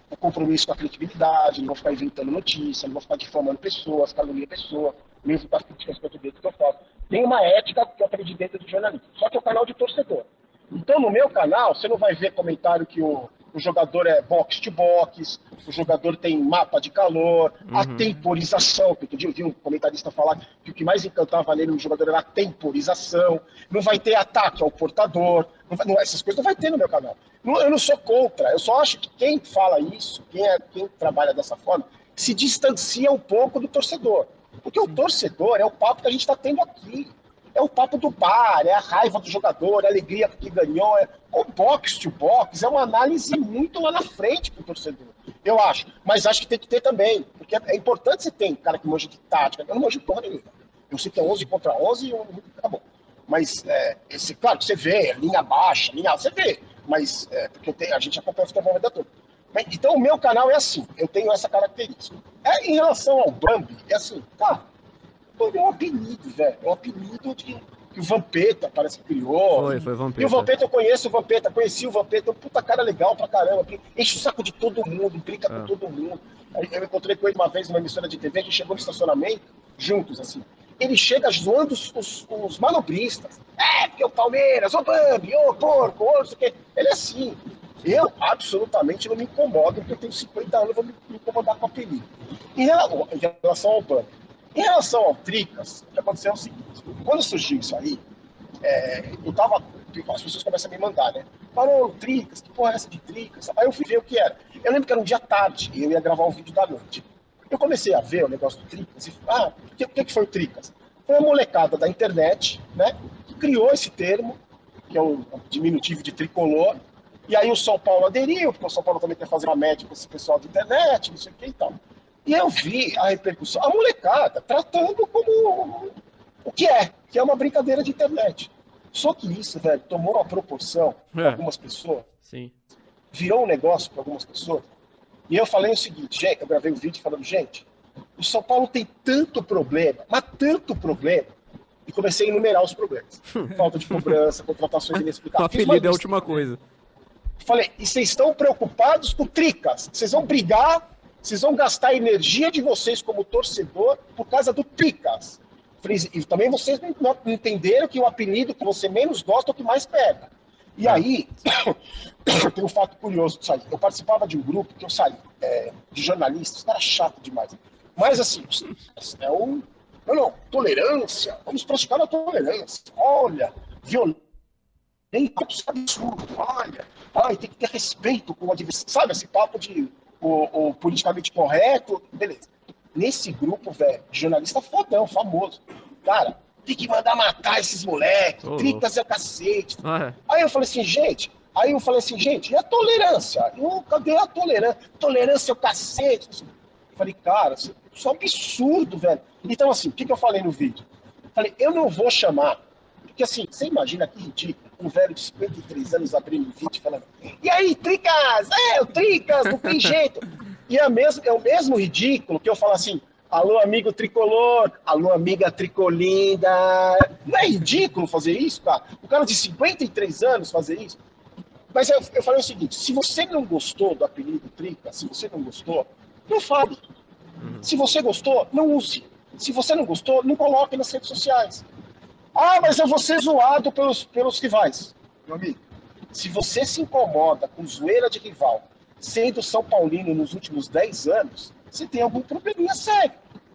o compromisso com a credibilidade, não vou ficar inventando notícia, não vou ficar difamando pessoas, caluniando pessoa, mesmo com as críticas que eu dentro que eu faço. Tem uma ética que eu aprendi dentro do jornalismo. Só que é o canal de torcedor. Então, no meu canal, você não vai ver comentário que o, o jogador é box to box, o jogador tem mapa de calor, a temporização. que Outro dia eu vi um comentarista falar que o que mais encantava nele no jogador era a temporização. Não vai ter ataque ao portador. Não vai- não- essas coisas não vai ter no meu canal. Não- eu não sou contra. Eu só acho que quem fala isso, quem, é, quem trabalha dessa forma, se distancia um pouco do torcedor. Porque o torcedor é o papo que a gente está tendo aqui. É o papo do bar, é a raiva do jogador, é a alegria porque ganhou. É... O box to box é uma análise muito lá na frente para o torcedor. Eu acho. Mas acho que tem que ter também. Porque é importante você ter um cara que manja de tática. Eu não manjo porra nenhuma. Eu sei que é 11 contra 11 e um- acabou. Mas, é, esse, claro, você vê, linha baixa, linha alta, você vê. Mas, é, porque eu tenho, a gente acompanha o futebol a vida toda. Mas, Então, o meu canal é assim. Eu tenho essa característica. É, em relação ao Bambi, é assim, cara, Bambi é um apelido, velho. É um apelido de, que o Vampeta parece que criou. Foi, foi Vampeta. E o Vampeta, eu conheço o Vampeta, conheci o Vampeta, um puta cara legal pra caramba, enche o saco de todo mundo, brinca Ah. com todo mundo. Eu encontrei com ele uma vez numa emissora de TV, a gente chegou no estacionamento, juntos, assim. Ele chega zoando os, os, os manobristas. É, porque o Palmeiras, ô Bambi, ô porco, ô não sei o quê. Ele é assim. Eu absolutamente não me incomodo, porque eu tenho 50 anos, eu vou me, incomodar com o apelido. Em rela- em relação ao Bambi. Em relação ao Tricas, o que aconteceu é o seguinte: quando surgiu isso aí, é, eu tava. As pessoas começam a me mandar, né? Parou, Tricas, que porra é essa de Tricas? Aí eu fui ver o que era. Eu lembro que era um dia tarde e eu ia gravar um vídeo da noite. Eu comecei a ver o negócio do Tricas e ah, o que, que foi o Tricas? Foi a molecada da internet, né? Que criou esse termo, que é o diminutivo de tricolor. E aí o São Paulo aderiu, porque o São Paulo também quer fazer uma média com esse pessoal da internet, não sei o que e tal. E eu vi a repercussão, a molecada tratando como o que é, que é uma brincadeira de internet. Só que isso, velho, tomou uma proporção para É. algumas pessoas, Sim. virou um negócio para algumas pessoas. E eu falei o seguinte, gente, eu gravei um vídeo falando, gente, o São Paulo tem tanto problema, mas tanto problema, E comecei a enumerar os problemas. <laughs> Falta de cobrança, contratações O inexplicáveis. Fiz apelido é a última coisa. Falei, e vocês estão preocupados com tricas? Vocês vão brigar, vocês vão gastar a energia de vocês como torcedor por causa do tricas. E também vocês não entenderam que o apelido que você menos gosta é o que mais pega. E aí, <coughs> tem um fato curioso disso aí. Eu participava de um grupo que eu saí, é, de jornalistas, cara chato demais. Mas assim, é um. Não, não, tolerância, vamos praticar a tolerância. Olha, violência é absurdo. Olha, ai, tem que ter respeito com o adversário. Sabe esse papo de o, o politicamente correto? Beleza. Nesse grupo, velho, jornalista fodão, famoso. Cara, tem que mandar matar esses moleques. Ô, Tricas é o cacete. Ah, é. Aí eu falei assim, gente. Aí eu falei assim, gente, e a tolerância? Eu, cadê a tolerância? Tolerância é o cacete. Eu falei, cara, isso é um absurdo, velho. Então, assim, o que, que eu falei no vídeo? Falei, eu não vou chamar. Porque, assim, você imagina que ridículo, um velho de 53 anos abrindo um vídeo falando, e aí, Tricas? É, o Tricas, não tem jeito. E é, mesmo, é o mesmo ridículo que eu falo assim, alô, amigo tricolor, alô, amiga tricolinda. Não é ridículo fazer isso, cara? O cara de 53 anos fazer isso? Mas eu, eu falei o seguinte: se você não gostou do apelido Trica, se você não gostou, não fale. Se você gostou, não use. Se você não gostou, não coloque nas redes sociais. Ah, mas eu vou ser zoado pelos, pelos rivais. Meu amigo, se você se incomoda com zoeira de rival, sendo São Paulino nos últimos 10 anos, você tem algum probleminha sério.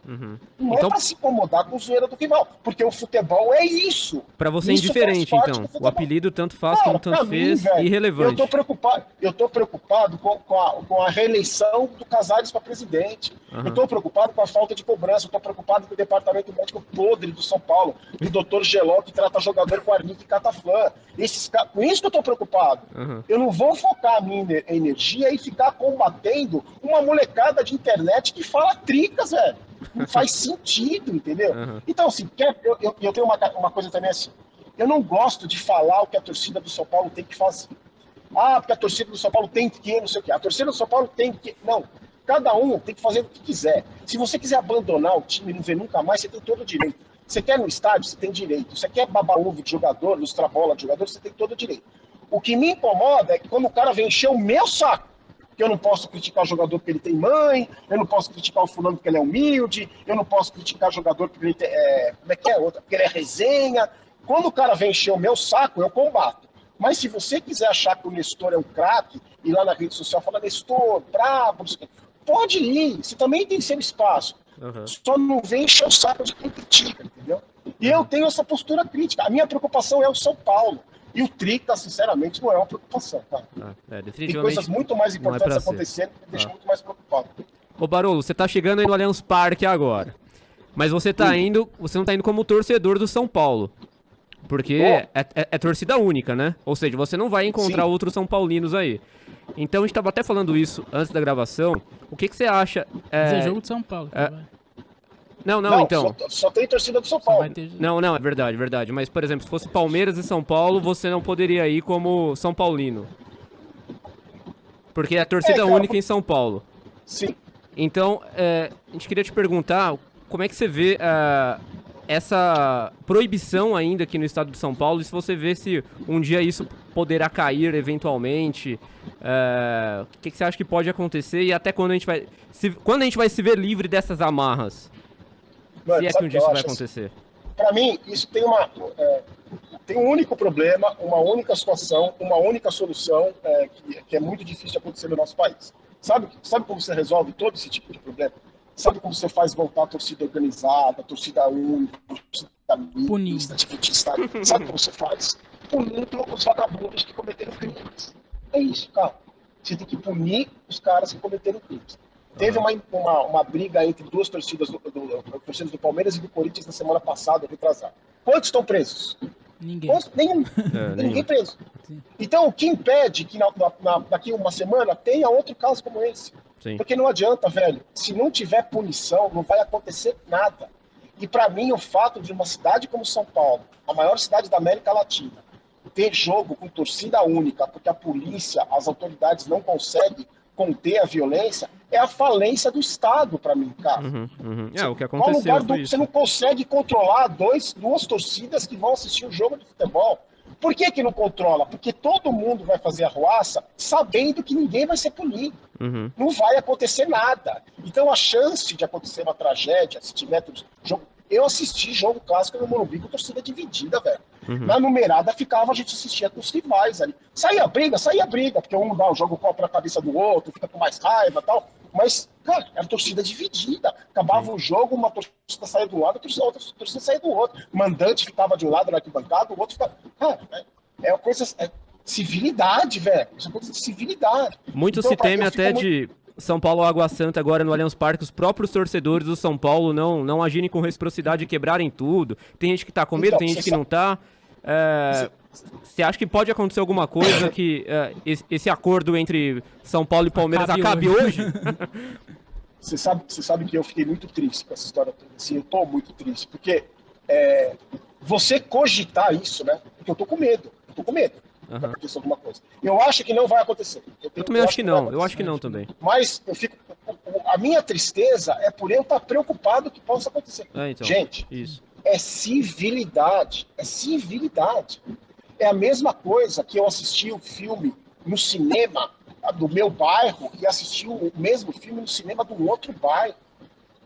Uhum. Não Então- é pra se incomodar com zoeira do rival, porque o futebol é isso. Pra você é indiferente, então. O apelido tanto faz Cara, como tanto mim, fez, velho, Eu irrelevante. tô preocupado, eu tô preocupado com, com a, com a reeleição do Casares para presidente. Aham. Eu tô preocupado com a falta de cobrança. Eu tô preocupado com o departamento médico podre do São Paulo, do <laughs> doutor Geló que trata jogador com arnica e cataflã. Esses, com isso que eu tô preocupado. Aham. Eu não vou focar a minha ener- energia e ficar combatendo uma molecada de internet que fala tricas, velho. Não faz sentido, entendeu? Aham. Então, assim, quer- eu, eu, eu tenho uma, uma coisa também assim. Eu não gosto de falar o que a torcida do São Paulo tem que fazer. Ah, porque a torcida do São Paulo tem que, não sei o quê. A torcida do São Paulo tem que. Não. Cada um tem que fazer o que quiser. Se você quiser abandonar o time e não ver nunca mais, você tem todo o direito. Você quer no estádio, você tem direito. Você quer babar ovo de jogador, lustrar bola de jogador, você tem todo o direito. O que me incomoda é que quando o cara vem encher o meu saco, eu não posso criticar o jogador porque ele tem mãe, eu não posso criticar o fulano porque ele é humilde, eu não posso criticar o jogador porque ele tem, é, como é que é outra, porque ele é resenha. Quando o cara vem encher o meu saco, eu combato. Mas se você quiser achar que o Nestor é um craque, e lá na rede social fala Nestor, brabo, pode ir, você também tem seu espaço. Aham. Só não vem encher o saco de quem critica, entendeu? E eu tenho essa postura crítica. A minha preocupação é o São Paulo. E o Trica, sinceramente, não é uma preocupação, cara. Ah, é, Tem definitivamente. coisas muito mais é importantes ser. acontecendo que me deixam Ah. muito mais preocupado. Ô Barolo, você tá chegando aí no Allianz Parque agora. Mas você tá indo. Você não tá indo como torcedor do São Paulo. Porque é, é- é torcida única, né? Ou seja, você não vai encontrar Sim. outros São Paulinos aí. Então a gente tava até falando isso antes da gravação. O que, que você acha? é, Mas é jogo de São Paulo. é, vai. Não, não, então. Só, só tem torcida do São Paulo. vai ter... Não, não, é verdade, verdade. Mas, por exemplo, se fosse Palmeiras e São Paulo, você não poderia ir como São Paulino. Porque é a torcida É, cara, única em São Paulo. Sim. Então, é, a gente queria te perguntar como é que você vê ah, essa proibição ainda aqui no estado de São Paulo e se você vê se um dia isso poderá cair eventualmente. é, o que, que você acha que pode acontecer e até quando a gente vai. Se, quando a gente vai se ver livre dessas amarras? Mano, se é que um dia isso vai acontecer. Para mim, isso tem uma é, tem um único problema, uma única situação, uma única solução é, que, que é muito difícil de acontecer no nosso país. Sabe, sabe como você resolve todo esse tipo de problema? Sabe como você faz voltar a torcida organizada, a torcida única, a torcida mista, de estádio? Sabe como você faz? Punindo os vagabundos que cometeram crimes. É isso, cara. Você tem que punir os caras que cometeram crimes. Teve uma, uma, uma briga entre duas torcidas do, do, do, torcidas do Palmeiras e do Corinthians na semana passada, retrasada. Quantos estão presos? Ninguém. Quantos? Nenhum. É, Ninguém nenhum. preso. Sim. Então, o que impede que na, na- na- daqui uma semana tenha outro caso como esse? Sim. Porque não adianta, velho. Se não tiver punição, não vai acontecer nada. E para mim, o fato de uma cidade como São Paulo, a maior cidade da América Latina, ter jogo com torcida única, porque a polícia, as autoridades não conseguem conter a violência, é a falência do Estado para mim, cara. Uhum, uhum. É, o que Qual aconteceu do, você não consegue controlar dois, duas torcidas que vão assistir o jogo de futebol? Por que, que não controla? Porque todo mundo vai fazer a ruaça sabendo que ninguém vai ser punido. Uhum. Não vai acontecer nada. Então a chance de acontecer uma tragédia, se tiver jogo. Eu assisti jogo clássico no Morumbi com torcida dividida, velho. Uhum. Na numerada ficava, a gente assistia com os rivais ali. Saía briga, saía briga, porque um dá o jogo copo na cabeça do outro, fica com mais raiva e tal. Mas, cara, era torcida dividida. Acabava o jogo, uma torcida saía do lado, a outra torcida saía do outro. O mandante ficava de um lado na arquibancada, o outro ficava. Cara, é, é coisa. É civilidade, velho. Isso é coisa de civilidade. Muito Então, se teme até fico de São Paulo Água Santa agora no Allianz Parque, os próprios torcedores do São Paulo não, não agirem com reciprocidade e quebrarem tudo. Tem gente que tá com medo, Então, tem gente que não tá. É, Você acha que pode acontecer alguma coisa que é, esse, esse acordo entre São Paulo e Palmeiras Acabe acabe hoje? <laughs> Você sabe, você sabe que eu fiquei muito triste com essa história toda. Assim, eu tô muito triste, porque é, você cogitar isso, né? Porque eu tô com medo. Eu tô com medo Acontecer alguma coisa. Eu acho que não vai acontecer. tenho- Eu também acho que não, vai eu acho que não também. Mas eu fico. A minha tristeza é por eu estar preocupado que possa acontecer. É, então, Gente, isso. é civilidade. É civilidade. É a mesma coisa que eu assisti o filme no cinema do meu bairro e assisti o mesmo filme no cinema do outro bairro.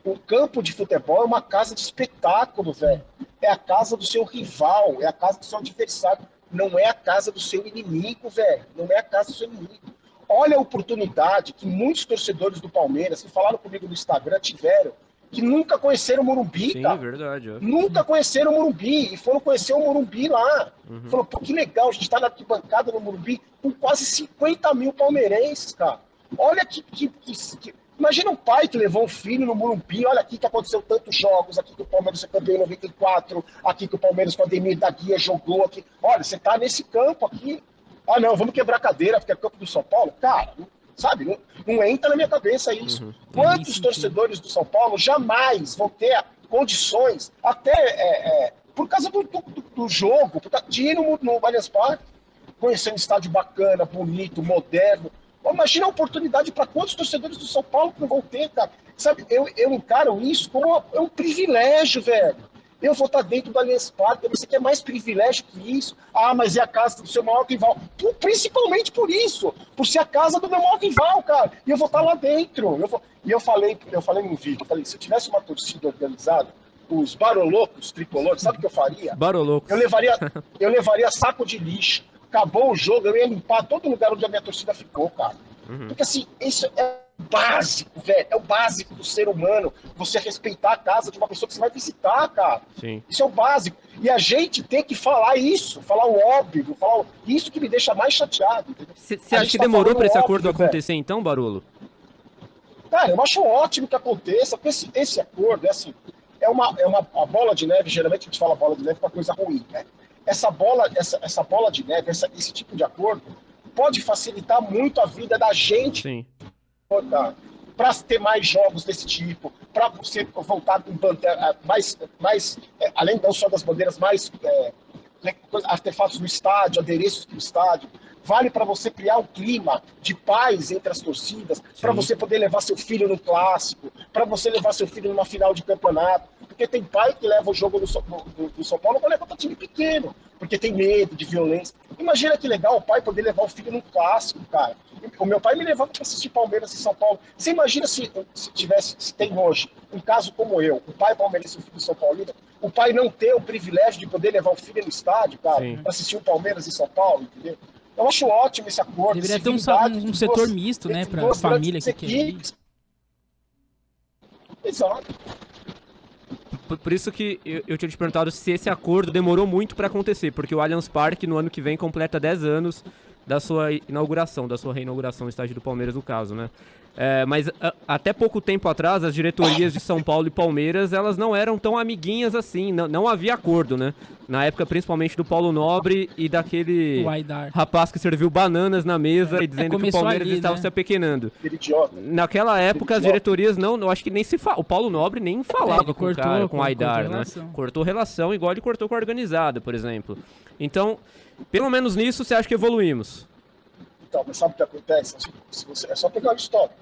O campo de futebol é uma casa de espetáculo, velho. É a casa do seu rival, é a casa do seu adversário. Não é a casa do seu inimigo, velho. Não é a casa do seu inimigo. Olha a oportunidade que muitos torcedores do Palmeiras, que falaram comigo no Instagram, tiveram, que nunca conheceram o Morumbi, Sim, cara. verdade. ó. Nunca conheceram o Morumbi e foram conhecer o Morumbi lá. Uhum. Falou, pô, que legal, a gente tá na arquibancada no Morumbi com quase 50 mil palmeirenses, cara. Olha que, que, que- que- Imagina um pai que levou um filho no Morumbi, olha aqui que aconteceu tantos jogos, aqui que o Palmeiras foi campeão em 94, aqui que o Palmeiras com a Ademir da Guia jogou aqui. Olha, você tá nesse campo aqui. Ah, não, vamos quebrar a cadeira, porque é campo do São Paulo. Cara, não- sabe, não, não entra na minha cabeça isso. Uhum. Quantos sentido. torcedores do São Paulo jamais vão ter condições, até é, é, por causa do, do, do jogo, por causa de ir no, no Allianz Parque, conhecer um estádio bacana, bonito, moderno. Imagina a oportunidade para quantos torcedores do São Paulo que não vão ter, cara. Sabe, eu, eu encaro isso como uma- é um privilégio, velho. Eu vou estar dentro do Allianz Parque, você quer mais privilégio que isso? Ah, mas é a casa do seu maior rival. Por- principalmente por isso, por ser a casa do meu maior rival, cara. E eu vou estar lá dentro. Eu vou- E eu falei, eu falei num vídeo, eu falei, se eu tivesse uma torcida organizada, os barolocos, tricolores, sabe o que eu faria? Baroloco. Eu levaria, <laughs> eu levaria saco de lixo. Acabou o jogo, eu ia limpar todo lugar onde a minha torcida ficou, cara. Uhum. Porque assim, isso é o básico, velho. É o básico do ser humano. Você respeitar a casa de uma pessoa que você vai visitar, cara. Sim. Isso é o básico. E a gente tem que falar isso, falar o óbvio, falar o- isso que me deixa mais chateado. Você acha que tá demorou pra esse óbvio, acordo acontecer então, Barolo? Cara, eu acho ótimo que aconteça, porque esse, esse acordo é assim, é uma, é uma a bola de neve, geralmente a gente fala bola de neve uma coisa ruim, né? Essa bola, essa, essa bola de neve, essa- esse tipo de acordo pode facilitar muito a vida da gente Sim. para ter mais jogos desse tipo, para você voltar com bandeira, mais, mais é, além não só das bandeiras, mais é, né, artefatos no estádio, adereços do estádio. Vale para você criar um clima de paz entre as torcidas, para você poder levar seu filho no clássico, para você levar seu filho numa final de campeonato. Porque tem pai que leva o jogo do, São- do- do São Paulo para levar para time pequeno, porque tem medo de violência. Imagina que legal o pai poder levar o filho num clássico, cara. O meu pai me levava para assistir Palmeiras e São Paulo. Você imagina se, se tivesse, se tem hoje um caso como eu, um pai palmeirense e um filho São Paulino, o pai não ter o privilégio de poder levar o filho no estádio, cara, para assistir o Palmeiras e São Paulo, entendeu? Eu acho ótimo esse acordo. Deveria ter um um setor duas- misto, né, pra duas família que quer. Exato. Por, por isso que eu, eu tinha te perguntado se esse acordo demorou muito pra acontecer, porque o Allianz Parque no ano que vem completa 10 anos da sua inauguração, da sua reinauguração, o estádio do Palmeiras no caso, né? É, mas a- até pouco tempo atrás, as diretorias de São Paulo e Palmeiras, elas não eram tão amiguinhas assim, não, não havia acordo, né? Na época, principalmente do Paulo Nobre e daquele O Aidar. rapaz que serviu bananas na mesa e dizendo que o Palmeiras ali, estava né? se apequenando. Aquele idiota. Naquela época, as diretorias não, eu acho que nem se fala. O Paulo Nobre nem falava com o cortou, cara, com o cortou Aidar, né? relação. Cortou relação, igual ele cortou com a organizada, por exemplo. Então, pelo menos nisso, você acha que evoluímos? Então, mas sabe o que acontece? Se você, é só pegar o histórico.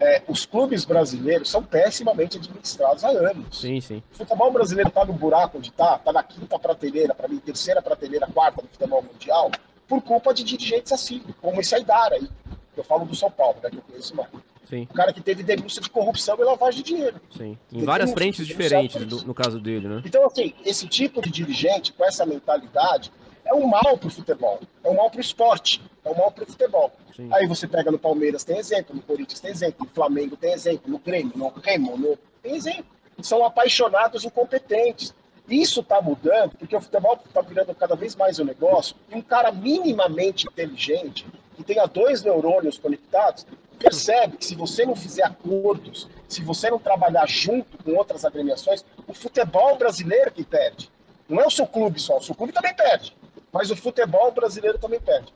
É, os clubes brasileiros são pessimamente administrados há anos. Sim, sim. O futebol brasileiro está no buraco onde está, está na quinta prateleira, para mim, terceira prateleira, quarta no futebol mundial, por culpa de dirigentes assim, como esse Aidara aí. Eu falo do São Paulo, né, que eu conheço mais. Sim. O cara que teve denúncia de corrupção e lavagem de dinheiro. Sim. Em Tem várias frentes diferentes, do- no caso dele, né? Então, assim, esse tipo de dirigente, com essa mentalidade, é um mal pro futebol, é um mal pro esporte, é um mal pro futebol. Sim. Aí você pega no Palmeiras, tem exemplo, no Corinthians tem exemplo, no Flamengo tem exemplo, no Grêmio, no Remo, no... tem exemplo. São apaixonados incompetentes. Isso está mudando, porque o futebol está virando cada vez mais um negócio, e um cara minimamente inteligente, que tenha dois neurônios conectados, percebe que se você não fizer acordos, se você não trabalhar junto com outras agremiações, o futebol brasileiro que perde. Não é o seu clube só, o seu clube também perde, mas o futebol brasileiro também perde.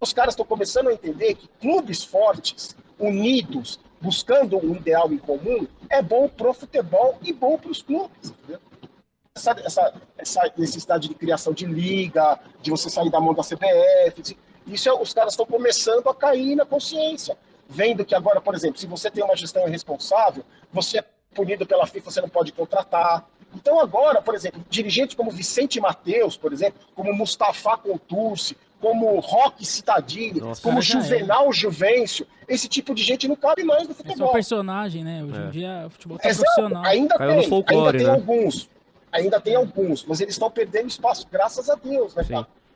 Os caras estão começando a entender que clubes fortes, unidos, buscando um ideal em comum, é bom pro futebol e bom para os clubes. Entendeu? Essa, essa, essa necessidade de criação de liga, de você sair da mão da CBF, isso é, os caras estão começando a cair na consciência. Vendo que agora, por exemplo, se você tem uma gestão irresponsável, você é punido pela FIFA, você não pode contratar. Então agora, por exemplo, dirigentes como Vicente Mateus, por exemplo, como Mustafa Contursi, como Roque Citadini, Nossa, como já é. Juvenal Juvencio, esse tipo de gente não cabe mais no É só futebol. personagem, né? Hoje em É. dia o futebol tá Exato, profissional. ainda Caiu no tem, folclore, ainda tem né? alguns, ainda tem alguns, mas eles estão perdendo espaço, graças a Deus, né?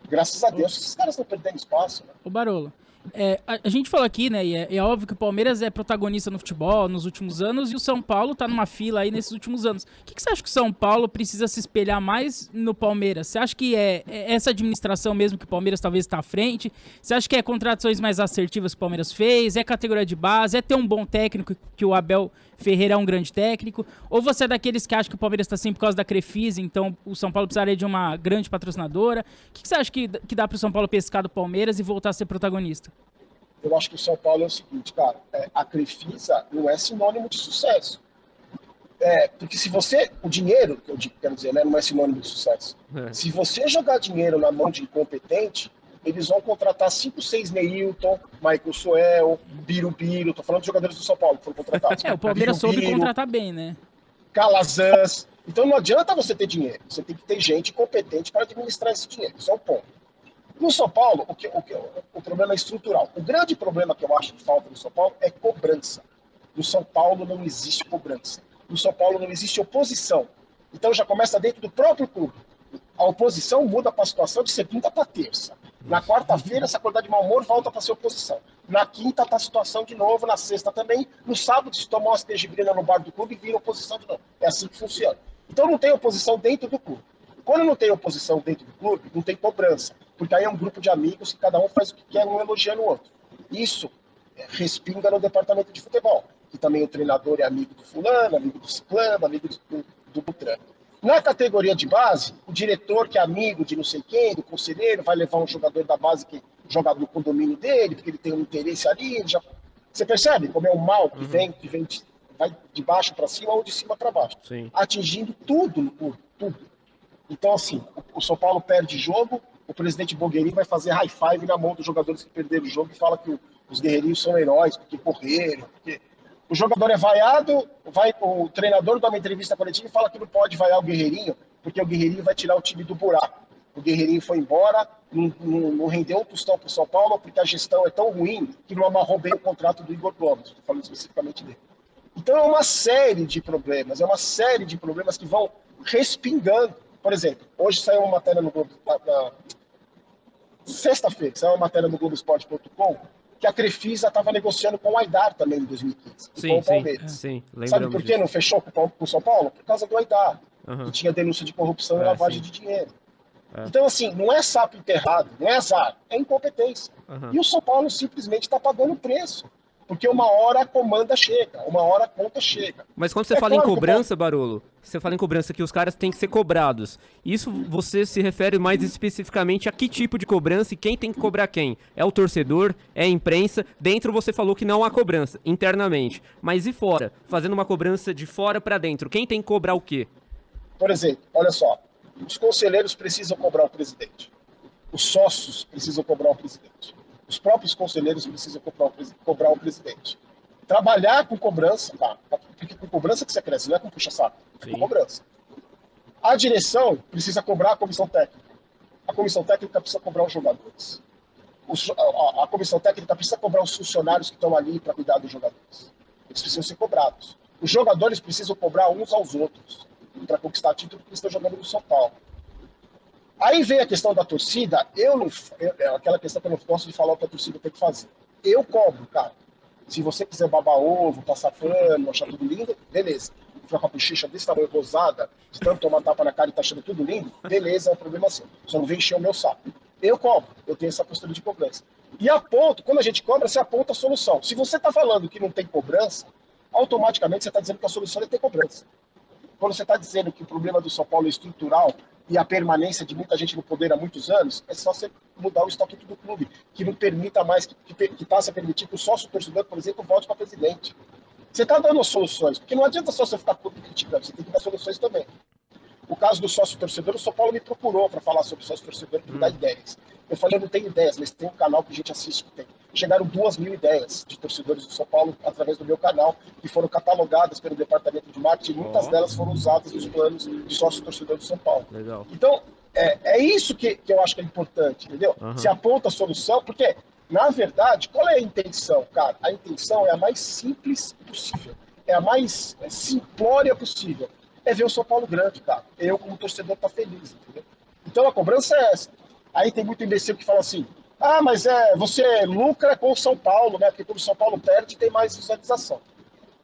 Graças a Deus, esses caras estão perdendo espaço, né? Ô Barolo, é, a, a gente falou aqui, né? E é, é óbvio que o Palmeiras é protagonista no futebol nos últimos anos e o São Paulo tá numa fila aí nesses últimos anos. O que, que você acha que o São Paulo precisa se espelhar mais no Palmeiras? Você acha que é, é essa administração mesmo que o Palmeiras talvez está à frente? Você acha que é contratações mais assertivas que o Palmeiras fez? É categoria de base? É ter um bom técnico que o Abel Ferreira é um grande técnico? Ou você é daqueles que acha que o Palmeiras está assim por causa da Crefisa, então o São Paulo precisaria de uma grande patrocinadora? O que, que você acha que, que dá para o São Paulo pescar do Palmeiras e voltar a ser protagonista? Eu acho que o São Paulo é o seguinte, cara, é, a Crefisa não é sinônimo de sucesso. É, porque se você, o dinheiro, que eu digo, quero dizer, né, não é sinônimo de sucesso. É. Se você jogar dinheiro na mão de incompetente, eles vão contratar 5, 6 Neilton, Michael Suel, Birubiru, tô falando de jogadores do São Paulo que foram contratados. É, o Palmeiras soube Birubiru, contratar bem, né? Calazans. Então não adianta você ter dinheiro, você tem que ter gente competente para administrar esse dinheiro. Isso é um ponto. No São Paulo, o, que, o, que, o problema é estrutural. O grande problema que eu acho que falta no São Paulo é cobrança. No São Paulo não existe cobrança. No São Paulo não existe oposição. Então já começa dentro do próprio clube. A oposição muda para a situação de segunda para terça. Na quarta-feira, se acordar de mau humor, volta para ser oposição. Na quinta está a situação de novo, na sexta também. No sábado, se tomar uma estejibrina no bar do clube, vira oposição de novo. É assim que funciona. Então não tem oposição dentro do clube. Quando não tem oposição dentro do clube, não tem cobrança. Porque aí é um grupo de amigos que cada um faz o que quer, um elogiando o outro. Isso é, respinga no departamento de futebol, que também o treinador é amigo do fulano, amigo do ciclano, amigo do, do Butrano. Na categoria de base, o diretor que é amigo de não sei quem, do conselheiro, vai levar um jogador da base que joga no condomínio dele, porque ele tem um interesse ali. já... Você percebe como é o mal que vem, que vem de, vai de baixo para cima ou de cima para baixo, Sim. atingindo tudo no clube, tudo. Então, assim, o, São Paulo perde jogo, o presidente Bogueirinho vai fazer high five na mão dos jogadores que perderam o jogo e fala que os guerreirinhos são heróis, porque correram, porque o jogador é vaiado, vai, o treinador dá uma entrevista coletiva e fala que não pode vaiar o Guerreirinho, porque o Guerreirinho vai tirar o time do buraco. O Guerreirinho foi embora, não, não- não rendeu um tostão para o São Paulo, porque a gestão é tão ruim que não amarrou bem o contrato do Igor Gomes. Falando especificamente dele. Então é uma série de problemas, é uma série de problemas que vão respingando. Por exemplo, hoje saiu uma matéria no Globo, na- sexta-feira, saiu uma matéria no Globoesporte.com que a Crefisa estava negociando com o Aidar também em 2015, com Sim, o sim. Palmeiras. Sim, Sabe lembramos por que disso. não fechou com o com o São Paulo? Por causa do Aidar, Aham. que tinha denúncia de corrupção e É, lavagem sim. de dinheiro. É. Então, assim, não é sapo enterrado, não é azar, é incompetência. Aham. E o São Paulo simplesmente está pagando o preço. Porque uma hora a comanda chega, uma hora a conta chega. Mas quando você É fala em claro que cobrança, Barolo, você fala em cobrança que os caras têm que ser cobrados. Isso você se refere mais especificamente a que tipo de cobrança e quem tem que cobrar quem? É o torcedor? É a imprensa? Dentro você falou que não há cobrança, internamente. Mas e fora? Fazendo uma cobrança de fora pra dentro, quem tem que cobrar o quê? Por exemplo, olha só, os conselheiros precisam cobrar o presidente. Os sócios precisam cobrar o presidente. os próprios conselheiros precisam cobrar o presidente. Trabalhar com cobrança, tá? Porque com cobrança que você cresce, não é com puxa-saco, é com cobrança. A direção precisa cobrar a comissão técnica. A comissão técnica precisa cobrar os jogadores. a, a, comissão técnica precisa cobrar os funcionários que estão ali para cuidar dos jogadores. Eles precisam ser cobrados. Os jogadores precisam cobrar uns aos outros para conquistar título porque estão jogando no São Paulo. Aí vem a questão da torcida. Eu não. Eu, é aquela questão que eu não gosto de falar o que a torcida tem que fazer. Eu cobro, cara. Se você quiser babar ovo, passar pano, achar tudo lindo, beleza. Ficar com a bochecha desse tamanho rosada, de tanto tomar tapa na cara e tá achando tudo lindo, beleza, é um problema seu. Só não vem encher o meu saco. Eu cobro, eu tenho essa postura de cobrança. E aponto, quando a gente cobra, você aponta a solução. Se você está falando que não tem cobrança, automaticamente você está dizendo que a solução é ter cobrança. Quando você está dizendo que o problema do São Paulo é estrutural e a permanência de muita gente no poder há muitos anos, é só você mudar o estatuto do clube, que não permita mais, que, que, que passe a permitir que o sócio torcedor, por exemplo, vote para presidente. Você está dando soluções, porque não adianta só você ficar criticando, você tem que dar soluções também. O caso do sócio torcedor, o São Paulo me procurou para falar sobre sócio torcedor para hum. dar ideias. Eu falei, eu não tenho ideias, mas tem um canal que a gente assiste que tem. Chegaram duas mil ideias de torcedores do São Paulo através do meu canal, que foram catalogadas pelo departamento de marketing, muitas oh. delas foram usadas nos planos de sócio torcedor do São Paulo. Legal. Então, é, é isso que, que eu acho que é importante, entendeu? Uhum. Se aponta a solução, porque, na verdade, qual é a intenção, cara? A intenção é a mais simples possível, é a mais é, simplória possível é ver o São Paulo grande, cara. Eu, como torcedor, tá feliz, entendeu? Então a cobrança é essa. Aí tem muito imbecil que fala assim: ah, mas é, você lucra com o São Paulo, né? Porque quando o São Paulo perde, tem mais visualização.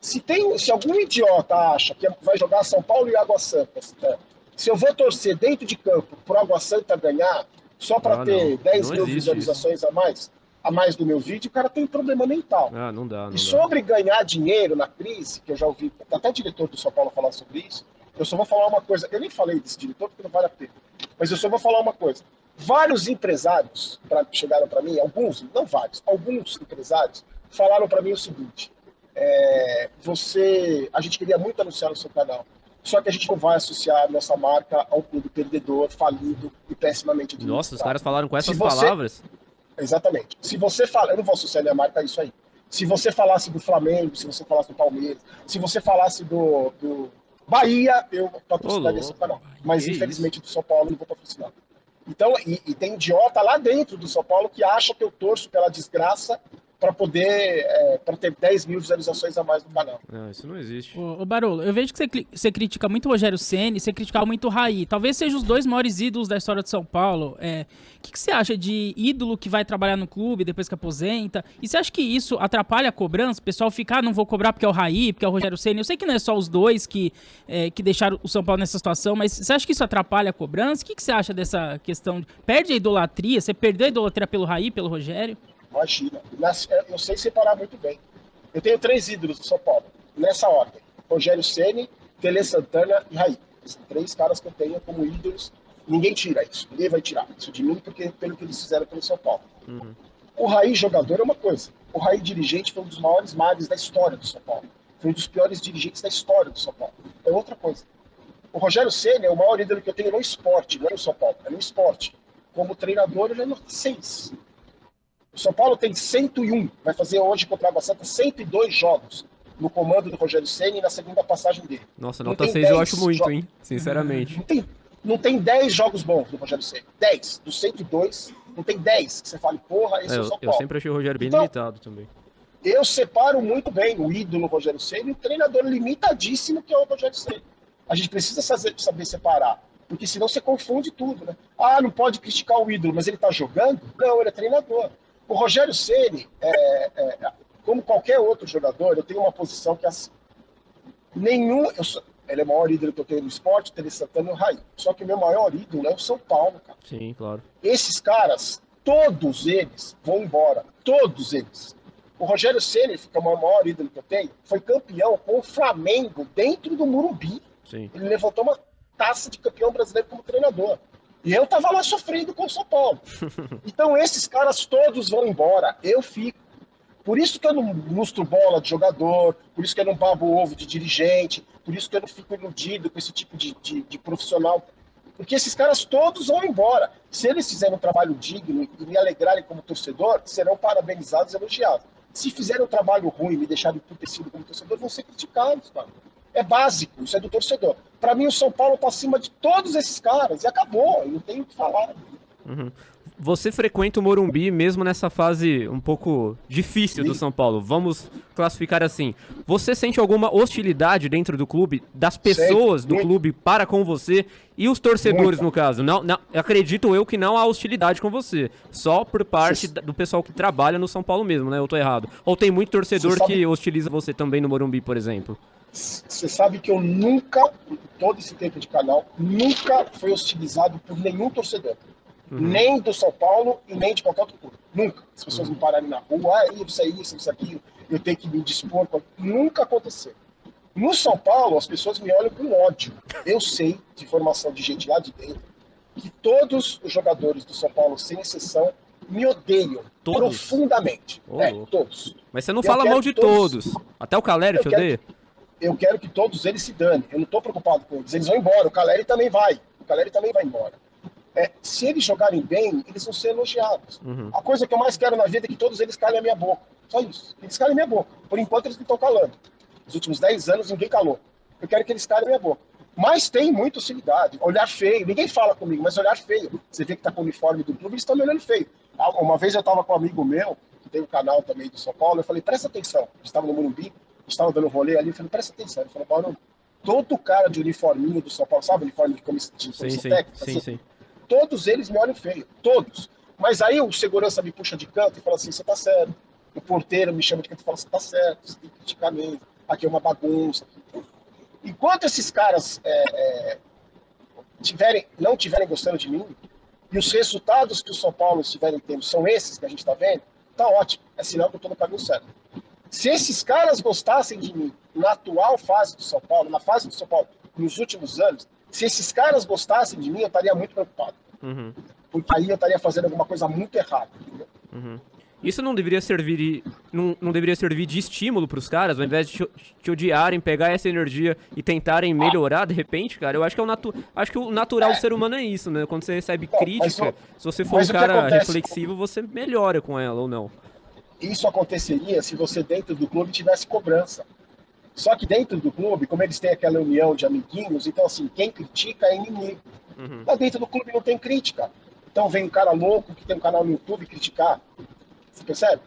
Se, tem, se algum idiota acha que vai jogar São Paulo e Água Santa, né? se eu vou torcer dentro de campo pro Água Santa ganhar, só para ter não. 10 não mil visualizações isso. a mais, a mais do meu vídeo, o cara tem problema mental. Ah, não dá. Não e sobre dá. ganhar dinheiro na crise, que eu já ouvi até diretor do São Paulo falar sobre isso, eu só vou falar uma coisa. Eu nem falei desse diretor porque não vale a pena. Mas eu só vou falar uma coisa. Vários empresários pra, chegaram para mim, alguns, não vários, alguns empresários falaram para mim o seguinte: é, você, a gente queria muito anunciar no seu canal, só que a gente não vai associar nossa marca ao clube perdedor, falido e pessimamente administrado. Nossa, os caras falaram com essas você, palavras? Exatamente. Se você fala, eu não vou associar minha marca a isso aí. Se você falasse do Flamengo, se você falasse do Palmeiras, se você falasse do, do Bahia, eu patrocinaria esse canal. Mas infelizmente do São Paulo não vou patrocinar. Então, e, e, tem idiota lá dentro do São Paulo que acha que eu torço pela desgraça para poder é, para ter 10 mil visualizações a mais no canal. Não, isso não existe. Ô, ô Barolo, eu vejo que você, você critica muito o Rogério Ceni, você critica muito o Raí. Talvez sejam os dois maiores ídolos da história de São Paulo. É, o que, que, você acha de ídolo que vai trabalhar no clube depois que aposenta? E você acha que isso atrapalha a cobrança? O pessoal fica, ah, não vou cobrar porque é o Raí, porque é o Rogério Ceni. Eu sei que não é só os dois que, é, que deixaram o São Paulo nessa situação, mas você acha que isso atrapalha a cobrança? O que, que você acha dessa questão? Perde a idolatria? Você perdeu a idolatria pelo Raí, pelo Rogério? Imagina. Eu sei separar muito bem. Eu tenho três ídolos do São Paulo, nessa ordem: Rogério Ceni, Tele Santana e Raí. São três caras que eu tenho como ídolos. Ninguém tira isso. Ninguém vai tirar isso de mim porque, pelo que eles fizeram pelo São Paulo. Uhum. O Raí jogador é uma coisa. O Raí dirigente foi um dos maiores males da história do São Paulo. Foi um dos piores dirigentes da história do São Paulo. É outra coisa. O Rogério Ceni é o maior ídolo que eu tenho no esporte, não é no São Paulo, é no esporte. Como treinador, ele é no seis. O São Paulo tem 101, vai fazer hoje contra a Água Santa 102 jogos no comando do Rogério Senna e na segunda passagem dele. Nossa, nota 6 eu acho muito, hein? Sinceramente. Não tem, não tem 10 jogos bons do Rogério Senna. 10. Dos 102, não tem 10 que você fale, porra, esse é, é o São Paulo. Eu sempre achei o Rogério bem então, limitado também. Eu separo muito bem o ídolo Rogério Senna e o treinador limitadíssimo que é o Rogério Senna. A gente precisa saber, saber separar. Porque senão você confunde tudo, né? Ah, não pode criticar o ídolo, mas ele tá jogando? Não, ele é treinador. O Rogério Ceni, é, é, como qualquer outro jogador, eu tenho uma posição que assim. Nenhum. Sou, ele é o maior ídolo que eu tenho no esporte, Tele Santana e o Raí. Só que o meu maior ídolo é o São Paulo, cara. Sim, claro. Esses caras, todos eles vão embora. Todos eles. O Rogério Ceni, que é o maior ídolo que eu tenho, foi campeão com o Flamengo dentro do Murumbi. Sim. Ele levantou uma taça de campeão brasileiro como treinador. E eu tava lá sofrendo com o São Paulo. <laughs> Então esses caras todos vão embora, eu fico. Por isso que eu não lustro bola de jogador, por isso que eu não babo ovo de dirigente, por isso que eu não fico iludido com esse tipo de, de, de profissional Porque esses caras todos vão embora. Se eles fizerem um trabalho digno e me alegrarem como torcedor, serão parabenizados e elogiados. Se fizerem um trabalho ruim e me deixarem emputecido como torcedor, vão ser criticados, cara. É básico, isso é do torcedor. Para mim, o São Paulo está acima de todos esses caras e acabou, eu não tenho o que falar. Uhum. Você frequenta o Morumbi mesmo nessa fase um pouco difícil do São Paulo. Vamos classificar assim. Você sente alguma hostilidade dentro do clube, das pessoas do clube para com você e os torcedores, no caso? Não, não, acredito eu que não há hostilidade com você. Só por parte do pessoal que trabalha no São Paulo mesmo, né? Eu tô errado. Ou tem muito torcedor que hostiliza você também no Morumbi, por exemplo? Você sabe que eu nunca, todo esse tempo de canal, nunca fui hostilizado por nenhum torcedor. Uhum. Nem do São Paulo e nem de qualquer outro clube. Nunca. As pessoas uhum. me pararem na rua, ah, isso é isso, isso aqui, eu tenho que me dispor. Nunca aconteceu. No São Paulo, as pessoas me olham com ódio. Eu sei, de formação de gente lá de dentro, que todos os jogadores do São Paulo, sem exceção, me odeiam todos? profundamente. Oh. É, todos. Mas você não eu fala mal de todos. todos. Até o Calério te odeia? Eu quero que todos eles se danem. Eu não estou preocupado com eles. Eles vão embora. O Caleri também vai. O Caleri também vai embora. É, se eles jogarem bem, eles vão ser elogiados. Uhum. A coisa que eu mais quero na vida é que todos eles calem a minha boca. Só isso. Eles calem a minha boca. Por enquanto, eles não estão calando. Nos últimos 10 anos, ninguém calou. Eu quero que eles calem a minha boca. Mas tem muita hostilidade. Olhar feio. Ninguém fala comigo, mas olhar feio. Você vê que está com o uniforme do clube, eles estão me olhando feio. Ah, uma vez eu estava com um amigo meu, que tem um canal também de São Paulo, eu falei, presta atenção. Estava no Morumbi, estava dando rolê ali, eu falei, presta atenção. Ele falou, Paulo, todo cara de uniforminho do São Paulo, sabe uniforme de comissão, técnica? Sim, assim, sim. Todos eles me olham feio, todos. Mas aí o segurança me puxa de canto e fala assim, você tá certo. O porteiro me chama de canto e fala, você tá certo, você tem que criticar mesmo. Aqui é uma bagunça. Enquanto esses caras é, é, tiverem, não estiverem gostando de mim, e os resultados que o São Paulo estiverem tendo são esses que a gente está vendo, tá ótimo. É sinal que eu estou no caminho certo. Se esses caras gostassem de mim na atual fase do São Paulo, na fase do São Paulo nos últimos anos, se esses caras gostassem de mim, eu estaria muito preocupado. Uhum. Porque aí eu estaria fazendo alguma coisa muito errada. Uhum. Isso não deveria servir de, não, não deveria servir de estímulo para os caras, ao invés de te, te, odiarem, pegar essa energia e tentarem melhorar de repente, cara? Eu acho que é o, natu, acho que o natural é. do ser humano é isso, né? Quando você recebe não, crítica, se você for um cara reflexivo, você melhora com ela ou não isso aconteceria se você dentro do clube tivesse cobrança. Só que dentro do clube, como eles têm aquela união de amiguinhos, então assim, quem critica é inimigo. Uhum. Lá dentro do clube não tem crítica. Então vem um cara louco que tem um canal no YouTube criticar. Você percebe?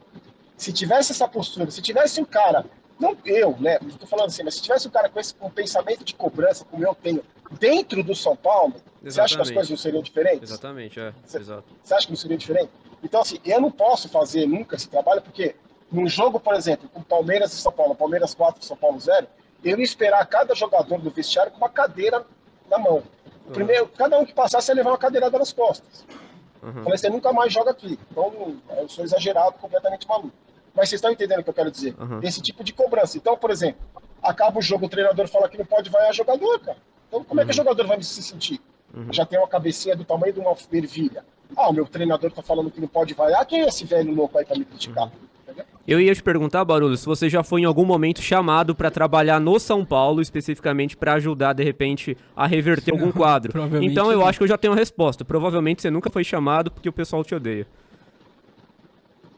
Se tivesse essa postura, se tivesse um cara, não eu, né? Estou falando assim, mas se tivesse um cara com esse com pensamento de cobrança, como eu tenho, dentro do São Paulo, Exatamente. você acha que as coisas não seriam diferentes? Exatamente, é. Você, Exato. você acha que não seria diferente? Então, assim, eu não posso fazer nunca esse trabalho, porque num jogo, por exemplo, com Palmeiras e São Paulo, Palmeiras 4 São Paulo 0, eu ia esperar cada jogador do vestiário com uma cadeira na mão. Uhum. Primeiro, cada um que passasse ia levar uma cadeirada nas costas. Uhum. Falei, você nunca mais joga aqui. Então, eu sou exagerado, completamente maluco. Mas vocês estão entendendo o que eu quero dizer? Uhum. Esse tipo de cobrança. Então, por exemplo, acaba o jogo, o treinador fala que não pode vaiar jogador, cara. Então, como é que o uhum. jogador vai se sentir? Uhum. Já tem uma cabecinha do tamanho de uma ervilha. Ah, o meu treinador tá falando que não pode vaiar, quem é esse velho louco aí pra me criticar? Eu ia te perguntar, Barulho, se você já foi em algum momento chamado para trabalhar no São Paulo, especificamente para ajudar, de repente, a reverter algum <laughs> quadro. Então eu acho que eu já tenho a resposta. Provavelmente você nunca foi chamado porque o pessoal te odeia.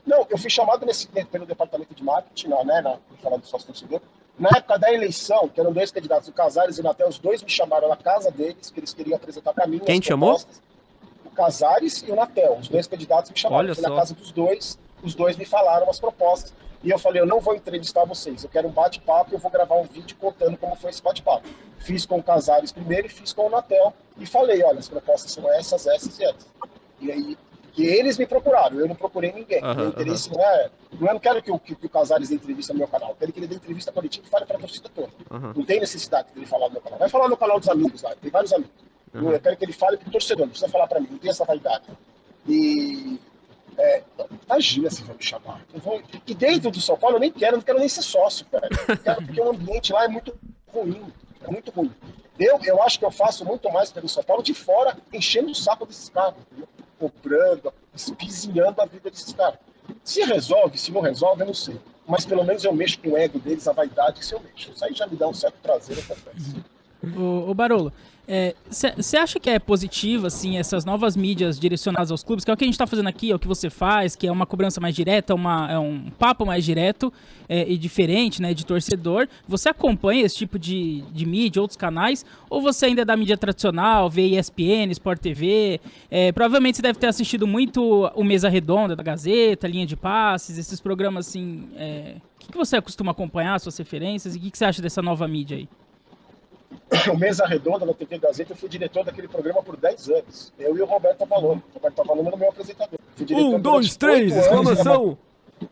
Não, eu fui chamado nesse, pelo departamento de marketing, né, na, falar do sócio torcedor. Na época da eleição, que eram dois candidatos, o Casares e o Natel, os dois me chamaram na casa deles, que eles queriam apresentar para mim. Quem chamou? Casares e o Natel. Os dois candidatos me chamaram. Olha fui na casa dos dois, os dois me falaram as propostas. E eu falei, eu não vou entrevistar vocês, eu quero um bate-papo, eu vou gravar um vídeo contando como foi esse bate-papo. Fiz com o Casares primeiro e fiz com o Natel. E falei, olha, as propostas são essas, essas e essas. E aí, que eles me procuraram, eu não procurei ninguém. Uhum, meu interesse uhum. não é. Não, é, não quero que o, que, que o Casares dê entrevista no meu canal, eu quero que ele dê entrevista coletiva e fale para a torcida toda. Uhum. Não tem necessidade dele falar no meu canal. Vai falar no canal dos amigos lá, tem vários amigos. Uhum. Eu quero que ele fale para o torcedor, não precisa falar para mim, não tem essa vaidade. E. É, imagina se vão me chamar. Vou, e dentro do São Paulo eu nem quero, não quero nem ser sócio, cara. Porque o ambiente lá é muito ruim. É muito ruim. Eu, eu acho que eu faço muito mais pelo São Paulo de fora, enchendo o saco desses caras, comprando, espizinhando a vida desses caras. Se resolve, se não resolve, eu não sei. Mas pelo menos eu mexo com o ego deles, a vaidade, se eu mexo. Isso aí já me dá um certo prazer, eu confesso. Ô, ô Barolo, você é, acha que é positivo, assim, essas novas mídias direcionadas aos clubes, que é o que a gente está fazendo aqui, é o que você faz, que é uma cobrança mais direta, uma, é um papo mais direto é, e diferente, né, de torcedor. Você acompanha esse tipo de, de mídia, outros canais, ou você ainda é da mídia tradicional, vê ESPN, Sport TV? É, provavelmente você deve ter assistido muito o Mesa Redonda da Gazeta, Linha de Passes, esses programas assim. É... O que, que você costuma acompanhar, suas referências, e o que você acha dessa nova mídia aí? <coughs> o Mesa Redonda na TV Gazeta, eu fui diretor daquele programa por 10 anos. Eu e o Roberto Avalone. O Roberto Avalone era o meu apresentador. Um, dois, três, exclamação!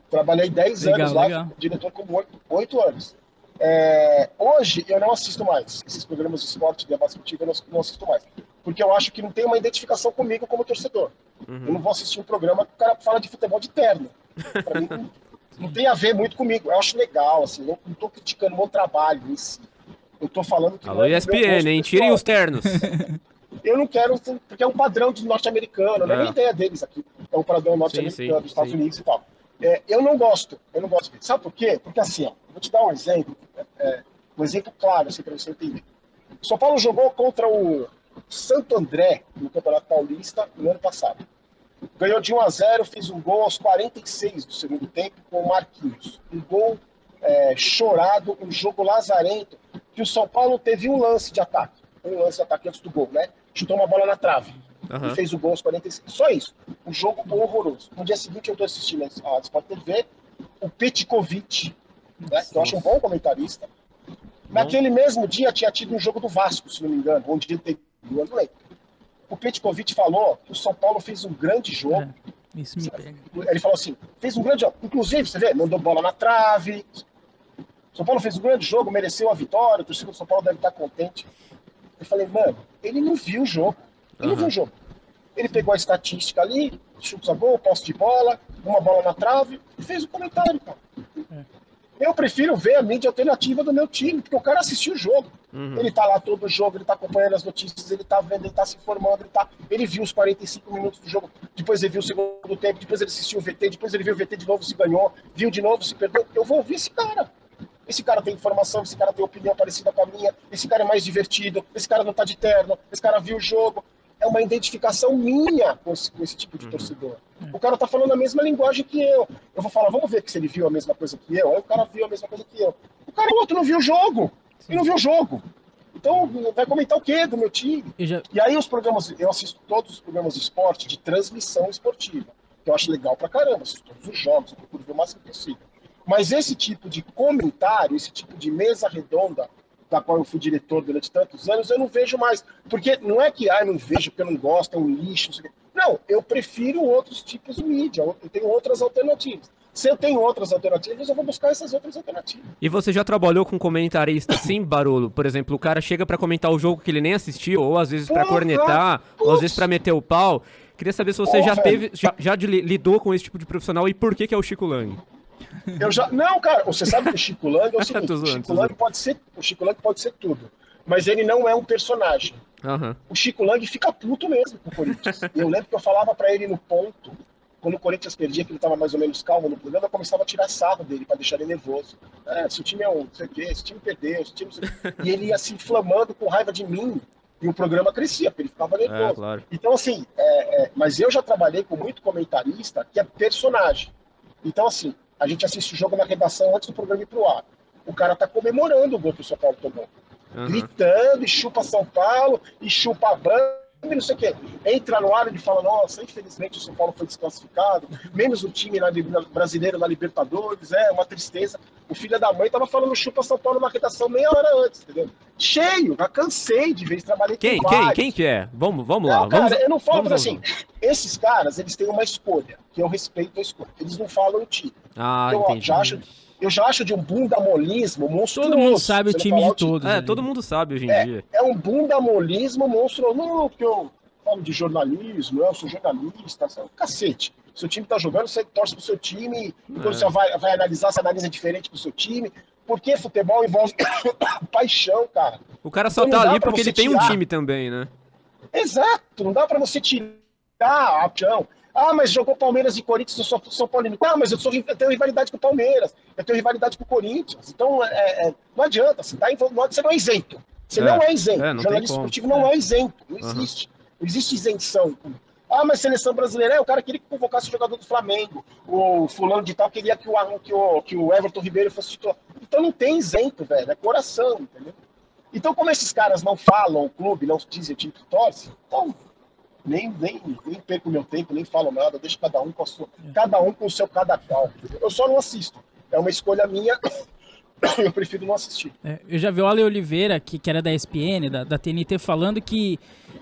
Trabalhei 10 legal, anos lá, legal. diretor como 8, 8 anos. É, hoje eu não assisto mais esses programas de esporte, de debate esportivo, eu não, não, assisto mais. Porque eu acho que não tem uma identificação comigo como torcedor. Uhum. Eu não vou assistir um programa que o cara fala de futebol de terno. Pra mim, não, <laughs> não, tem a ver muito comigo. Eu acho legal, assim, não estou criticando o meu trabalho em si. Eu tô falando que. Alô, é ESPN, hein? Tirem os ternos. <laughs> eu não quero, porque é um padrão de norte-americano, não é nem ideia deles aqui. É um padrão norte-americano, dos Estados sim. Unidos e tal. É, eu não gosto, eu não gosto. Sabe por quê? Porque assim, ó, vou te dar um exemplo, é, um exemplo claro, assim, para você entender. O São Paulo jogou contra o Santo André no Campeonato Paulista no ano passado. Ganhou de 1 a 0, fez um gol aos 46 do segundo tempo com o Marquinhos. Um gol é, chorado, um jogo lazarento, que o São Paulo teve um lance de ataque. Um lance de ataque antes do gol, né? Chutou uma bola na trave. Uhum. E fez o gol aos 45. Só isso. Um jogo horroroso. No dia seguinte eu tô assistindo a Sport TV, o Petkovic, né, que eu acho um bom comentarista. Naquele mesmo dia tinha tido um jogo do Vasco, se não me engano, onde ele teve um ano O Petkovic falou que o São Paulo fez um grande jogo. É, isso me pega. Ele falou assim: fez um grande jogo. Inclusive, você vê, mandou bola na trave, são Paulo fez um grande jogo, mereceu a vitória, o torcedor do São Paulo deve estar contente. Eu falei, mano, ele não viu o jogo. Ele uhum. não viu o jogo. Ele pegou a estatística ali, chutes a gol, posse de bola, uma bola na trave, e fez o um comentário, cara. É. Eu prefiro ver a mídia alternativa do meu time, porque o cara assistiu o jogo. Uhum. Ele tá lá todo o jogo, ele tá acompanhando as notícias, ele tá vendo, ele tá se informando, ele, tá... ele viu os 45 minutos do jogo, depois ele viu o segundo tempo, depois ele assistiu o VT, depois ele viu o VT de novo, se ganhou, viu de novo, se perdeu. Eu vou ouvir esse cara. Esse cara tem informação, esse cara tem opinião parecida com a minha, esse cara é mais divertido, esse cara não tá de terno, esse cara viu o jogo. É uma identificação minha com esse, com esse tipo de uhum. torcedor. O cara tá falando a mesma linguagem que eu. Eu vou falar, vamos ver se ele viu a mesma coisa que eu. Aí o cara viu a mesma coisa que eu. O cara o outro não viu o jogo. Ele não viu o jogo. Então, vai comentar o quê do meu time? Já... E aí os programas, eu assisto todos os programas de esporte, de transmissão esportiva. Que eu acho legal pra caramba, assisto todos os jogos, eu procuro ver o máximo possível. Mas esse tipo de comentário, esse tipo de mesa redonda, da qual eu fui diretor durante tantos anos, eu não vejo mais. Porque não é que, ah, eu não vejo porque eu não gosto, é um lixo. Não, não, eu prefiro outros tipos de mídia, eu tenho outras alternativas. Se eu tenho outras alternativas, eu vou buscar essas outras alternativas. E você já trabalhou com comentarista assim, Barolo? Por exemplo, o cara chega para comentar o jogo que ele nem assistiu, ou às vezes para cornetar, ou às vezes para meter o pau. Queria saber se você já teve, já, já lidou com esse tipo de profissional e por que, que é o Chico Lang? Eu já, não, cara, você sabe que o Chico Lang é o <laughs> seguinte, o Chico Lang pode ser, o Chico Lang pode ser tudo, mas ele não é um personagem. Uhum. O Chico Lang fica puto mesmo com o Corinthians. <laughs> eu lembro que eu falava para ele no ponto, quando o Corinthians perdia, que ele estava mais ou menos calmo no programa, eu começava a tirar sarro dele para deixar ele nervoso. É, se o time é um, não sei o quê, se o time perdeu, se o time... E ele ia se inflamando com raiva de mim, e o programa crescia, porque ele ficava nervoso. É, claro. Então, assim, é, é, mas eu já trabalhei com muito comentarista que é personagem. Então, assim, a gente assiste o jogo na redação antes do programa ir pro ar. O cara tá comemorando o gol que o São Paulo tomou. Uhum. Gritando, e chupa São Paulo, e chupa a banda, e não sei o quê. Entra no ar e fala, nossa, infelizmente o São Paulo foi desclassificado, menos o time na, brasileiro na Libertadores, é uma tristeza. O filho da mãe tava falando chupa São Paulo na redação meia hora antes, entendeu? Cheio, já cansei de ver, trabalhei quem, com Quem, quem que é? Vamos, vamos lá. Não, vamos, cara, eu não falo, mas assim, esses caras, eles têm uma escolha, que eu respeito a escolha. Eles não falam o time. Ah, então, entendi. Já acho, eu já acho de um bundamolismo monstruoso. Todo mundo sabe o time de todos. É, todo mundo sabe hoje em é, dia. É um bundamolismo monstruoso. Não, porque eu falo de jornalismo, eu sou jornalista, sabe? cacete. Seu time tá jogando, você torce pro seu time, e quando é. você vai, vai analisar, você analisa diferente pro seu time. Porque futebol envolve <coughs> paixão, cara. O cara só então, tá ali porque ele tem tirar. um time também, né? Exato, não dá para você tirar a paixão. Ah, mas jogou Palmeiras e Corinthians, eu sou São Paulino. Ah, mas eu, sou, eu tenho rivalidade com o Palmeiras, eu tenho rivalidade com o Corinthians. Então, é, é, não adianta, você, tá, você não é isento. Você É, não é isento. é, não jornalista esportivo não é isento. Não Aham. existe. Não existe isenção. Ah, mas seleção brasileira, é, o cara queria que convocasse o jogador do Flamengo. O fulano de tal queria que o, que o, que o Everton Ribeiro fosse titular. Então não tem isento, velho. É coração, entendeu? Então, como esses caras não falam o clube, não dizem o time que torce, então nem, nem, nem perco meu tempo, nem falo nada, deixa cada um com a sua, cada um com o seu cada qual. Eu só não assisto. É uma escolha minha, <coughs> eu prefiro não assistir. É, eu já vi o Ale Oliveira, que, que era da ESPN, da, da TNT, falando que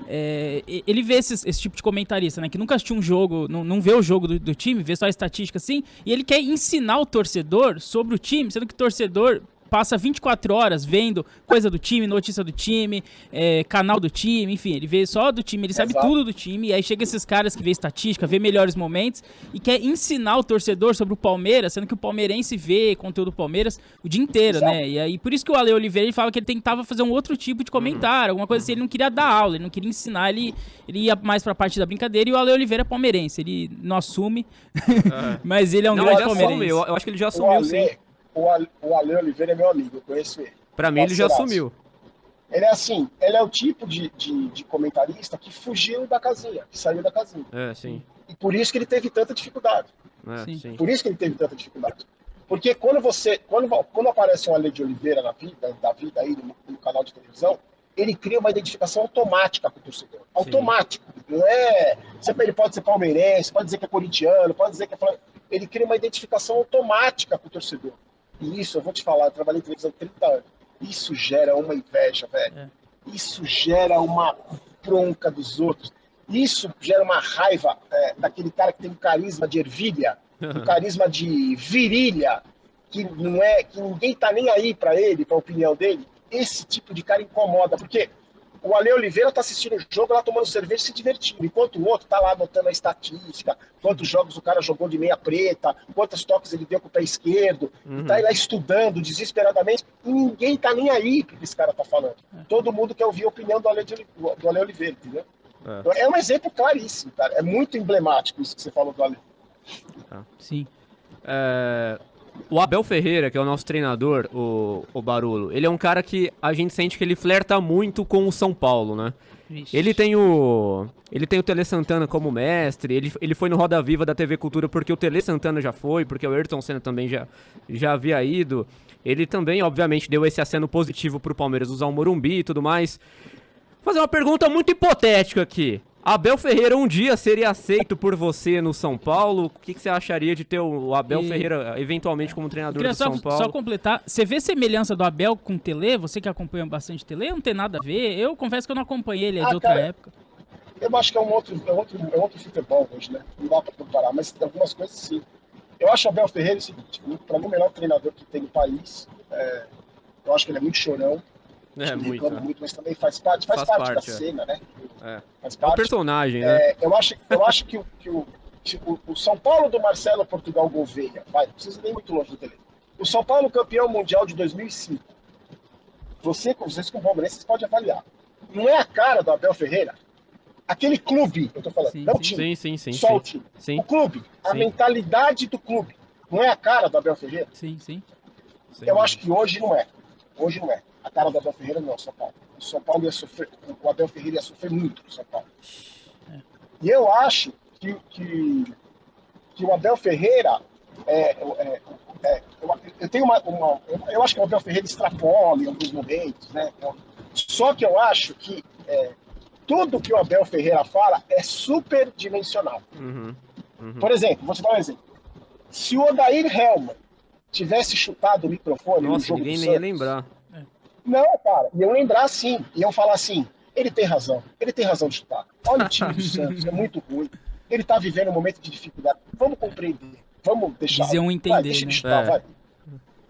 é, ele vê esses- esse tipo de comentarista, né? Que nunca assistiu um jogo, não, não vê o jogo do, do time, vê só a estatística assim, e ele quer ensinar o torcedor sobre o time, sendo que o torcedor passa 24 horas vendo coisa do time, notícia do time, é, canal do time, enfim, ele vê só do time, ele sabe Exato. tudo do time, e aí chega esses caras que vê estatística, vê melhores momentos e quer ensinar o torcedor sobre o Palmeiras, sendo que o palmeirense vê conteúdo do Palmeiras o dia inteiro, Exato. né? E aí por isso que o Ale Oliveira ele fala que ele tentava fazer um outro tipo de comentário, alguma coisa assim, ele não queria dar aula, ele não queria ensinar, ele, ele ia mais pra parte da brincadeira e o Ale Oliveira é palmeirense, ele não assume, <laughs> mas ele é um Não, grande ele palmeirense. assume. Eu, eu acho que ele já O assumiu, sim. O, Ale, o Ale Oliveira é meu amigo, eu conheço ele. Pra mim, ele já assumiu. Ele é assim, ele é o tipo de, de, de comentarista que fugiu da casinha, que saiu da casinha. É, sim. E por isso que ele teve tanta dificuldade. É, Sim. sim. Por isso que ele teve tanta dificuldade. Porque quando você, quando, quando aparece um Ale de Oliveira na vida, da vida aí no, no canal de televisão, ele cria uma identificação automática com o torcedor. Automático. Não é. Sempre ele pode ser palmeirense, pode dizer que é corintiano, pode dizer que é. Ele cria uma identificação automática com o torcedor. E isso, eu vou te falar, eu trabalhei em televisão há 30 anos. Isso gera uma inveja, velho. É. Isso gera uma bronca dos outros. Isso gera uma raiva é, daquele cara que tem um carisma de ervilha, um carisma de virilha, que não é, que ninguém tá nem aí para ele, para a opinião dele. Esse tipo de cara incomoda, porque o Ale Oliveira tá assistindo o jogo lá tomando cerveja e se divertindo, enquanto o outro tá lá anotando a estatística, quantos jogos o cara jogou de meia preta, quantos toques ele deu com o pé esquerdo, tá aí lá estudando desesperadamente, e ninguém tá nem aí que esse cara tá falando. Todo mundo quer ouvir a opinião do Ale, de do Ale Oliveira, entendeu? É. É um exemplo claríssimo, cara. É muito emblemático isso que você falou do Ale. Sim. É, o Abel Ferreira, que é o nosso treinador, o, o Barolo, ele é um cara que a gente sente que ele flerta muito com o São Paulo, né? Vixe. Ele tem o. Ele tem o Tele Santana como mestre, ele, ele foi no Roda Viva da TV Cultura porque o Tele Santana já foi, porque o Ayrton Senna também já, já havia ido. Ele também, obviamente, deu esse aceno positivo pro Palmeiras usar o Morumbi e tudo mais. Vou fazer uma pergunta muito hipotética aqui. Abel Ferreira um dia seria aceito por você no São Paulo? O que, que você acharia de ter o Abel E- Ferreira eventualmente como treinador do só, São Paulo? só completar. Você vê semelhança do Abel com o Tele? Você que acompanha bastante Tele? Não tem nada a ver. Eu confesso que eu não acompanhei ele, é de Ah, outra cara, época. Eu acho que é um outro, é outro, é outro futebol hoje, né? Não dá para comparar, mas tem algumas coisas sim. Eu acho o Abel Ferreira o seguinte: para mim, o melhor treinador que tem no país. É, eu acho que ele é muito chorão, É, ele muito. reclama é. muito, mas também faz parte, faz, Faz parte, parte, da é. cena, né? É. Faz É um personagem, né? É, eu acho, eu acho que, o, que o, tipo, o São Paulo do Marcelo Portugal Gouveia, vai, não precisa nem ir muito longe do tele. O São Paulo campeão mundial de 2005. Você, vocês com palmeirenses podem avaliar. Não é a cara do Abel Ferreira? Aquele clube, eu tô falando, Sim, não o sim. time, Sim, sim, sim. só o time. Sim, O clube, a Sim. mentalidade do clube. Não é a cara do Abel Ferreira? Sim, sim. sim. Eu acho que hoje não é. Hoje não é. A cara do Abel Ferreira não é São Paulo. O São Paulo ia sofrer, o Abel Ferreira ia sofrer muito no São Paulo. E eu acho que, que, que o Abel Ferreira é, é, é, eu, eu tenho uma, uma- eu, acho que o Abel Ferreira extrapola em alguns momentos, né? Eu- só que eu acho que é, tudo que o Abel Ferreira fala é superdimensional. Uhum. Uhum. Por exemplo, vou te dar um exemplo. Se o Odair Helman tivesse chutado o microfone no Nossa, jogo ninguém do nem ia Santos, lembrar. Não, cara, iam lembrar sim. Iam falar assim: ele tem razão, ele tem razão de chutar. Olha o time do <laughs> Santos, é muito ruim. Ele tá vivendo um momento de dificuldade. Vamos compreender, vamos deixar. Iam vai, entender, deixa ele né? chutar, É. vai.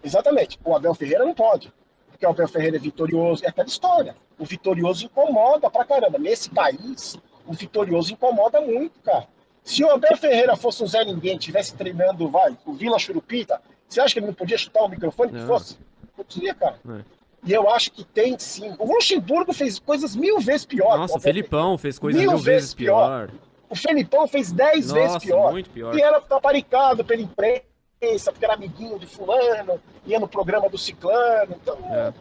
Exatamente. O Abel Ferreira não pode. Porque o Abel Ferreira é vitorioso. É aquela história. O vitorioso incomoda pra caramba. Nesse país, o vitorioso incomoda muito, cara. Se o Abel Ferreira fosse um Zé Ninguém, tivesse treinando, vai, o Vila Churupita, você acha que ele não podia chutar o microfone que Não. fosse? Não podia, cara. É. E eu acho que tem sim. O Luxemburgo fez coisas mil vezes pior. Nossa, o Felipão fez coisa Mil mil, vezes vezes pior. pior. o Felipão fez dez vezes Nossa, pior. muito pior. E era taparicado pela imprensa, porque era amiguinho de fulano, ia no programa do ciclano. Então, É.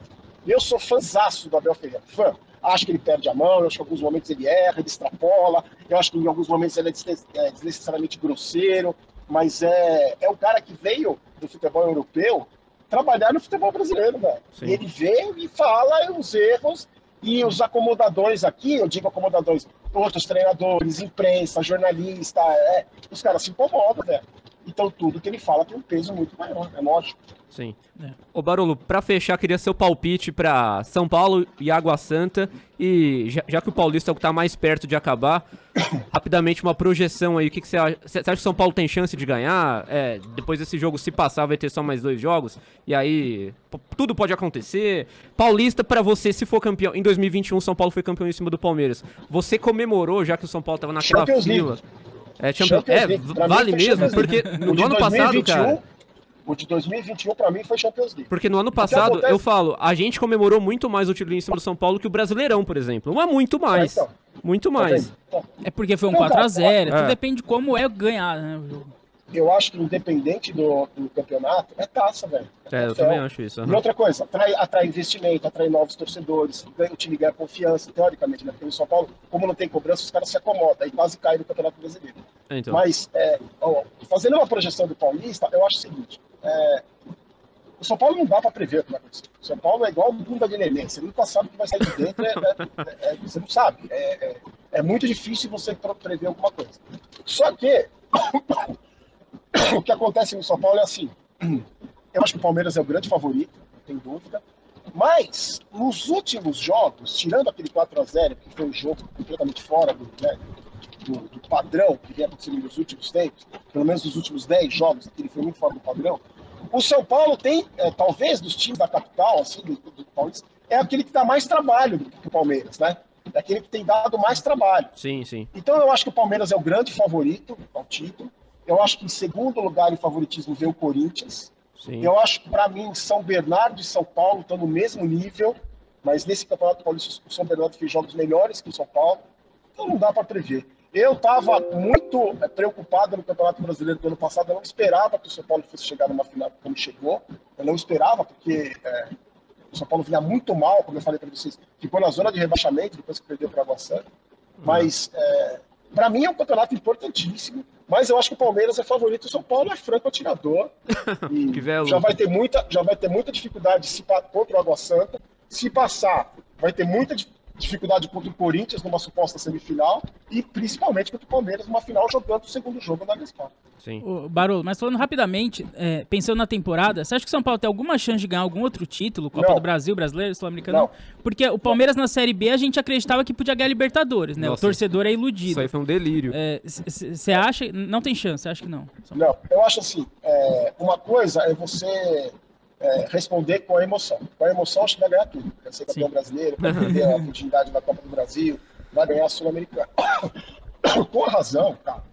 Eu sou fãzaço do Abel Ferreira, fã. Acho que ele perde a mão, eu acho que em alguns momentos ele erra, ele extrapola, eu acho que em alguns momentos ele é, é desnecessariamente grosseiro, mas é, é um cara que veio do futebol europeu trabalhar no futebol brasileiro, velho. E ele vem e fala os erros e os acomodadores aqui, eu digo acomodadores, outros treinadores, imprensa, jornalista, é, os caras se incomodam, velho. Então tudo que ele fala tem um peso muito maior, é lógico. Sim. É. Ô Barolo, pra fechar, queria seu palpite pra São Paulo e Água Santa. E já, já que o Paulista é o que tá mais perto de acabar, <coughs> rapidamente uma projeção aí. O que, que você acha? Você acha que São Paulo tem chance de ganhar? É, depois desse jogo, se passar, vai ter só mais dois jogos. E aí, tudo pode acontecer. Paulista, para você, se for campeão. Em 2021, São Paulo foi campeão em cima do Palmeiras. Você comemorou, já que o São Paulo tava naquela Champions fila. League. É, Champions, é vale mesmo, porque no, no ano 2021, passado, cara. O de 2021 para mim foi Champions League. Porque no ano passado, acontece... eu falo, a gente comemorou muito mais o título em cima do São Paulo que o Brasileirão, por exemplo. Mas muito mais. É, então. Muito tá mais. É porque foi um 4x0. É. Tudo depende de como é ganhar, né? Eu acho que independente do, do campeonato, é taça, velho. É, é eu também acho isso. Uhum. E outra coisa, atrai, atrai investimento, atrai novos torcedores, o time ganha confiança, teoricamente, né? Porque o São Paulo, como não tem cobrança, os caras se acomodam e quase caem no Campeonato Brasileiro. Então. Mas, é, ó, fazendo uma projeção do Paulista, eu acho o seguinte: é, o São Paulo não dá para prever o que vai acontecer. O São Paulo é igual bunda de neném. Você nunca sabe o que vai sair de dentro. É, é, é, você não sabe. É, é, muito difícil você prever alguma coisa. Só que <coughs> o que acontece no São Paulo é assim. Eu acho que o Palmeiras é o grande favorito, não tem dúvida. Mas, nos últimos jogos, tirando aquele 4x0, que foi um jogo completamente fora do, né, do, do padrão que vem acontecendo nos últimos tempos, pelo menos nos últimos 10 jogos, ele foi muito fora do padrão. O São Paulo tem, é, talvez, dos times da capital, assim, do, do Paulista, é aquele que dá mais trabalho do que o Palmeiras, né? É aquele que tem dado mais trabalho. Sim, sim. Então eu acho que o Palmeiras é o grande favorito ao título. Eu acho que em segundo lugar em favoritismo vê o Corinthians. Sim. Eu acho que, para mim, São Bernardo e São Paulo estão no mesmo nível, mas nesse Campeonato Paulista o São Bernardo fez jogos melhores que o São Paulo. Então não dá para prever. Eu estava muito é, preocupado no Campeonato Brasileiro do ano passado. Eu não esperava que o São Paulo fosse chegar numa final como chegou. Eu não esperava, porque é, o São Paulo vinha muito mal, como eu falei para vocês. Ficou na zona de rebaixamento depois que perdeu para a Água Santa. Mas, é, para mim, é um campeonato importantíssimo. Mas eu acho que o Palmeiras é favorito. O São Paulo é franco atirador. <laughs> Já, vai ter muita, já vai ter muita dificuldade se, contra o Água Santa. Se passar, vai ter muita dificuldade dificuldade contra o Corinthians numa suposta semifinal e principalmente contra o Palmeiras numa final jogando o segundo jogo na Gaspar. Sim. O Barolo, mas falando rapidamente, é, pensando na temporada, você acha que o São Paulo tem alguma chance de ganhar algum outro título? Copa Não. do Brasil, Brasileiro, Sul-Americano? Não. Porque o Palmeiras na Série B a gente acreditava que podia ganhar Libertadores, né? Nossa, o torcedor é iludido. Isso aí foi um delírio. Você é, acha? Não tem chance, acha que não? Não, eu acho assim, é, uma coisa é você é, responder com a emoção. Com a emoção, acho que vai ganhar tudo. Vai ser campeão Sim. brasileiro, vai perder a <laughs> oportunidade da Copa do Brasil, vai ganhar a Sul-Americana. <coughs> com a razão, cara.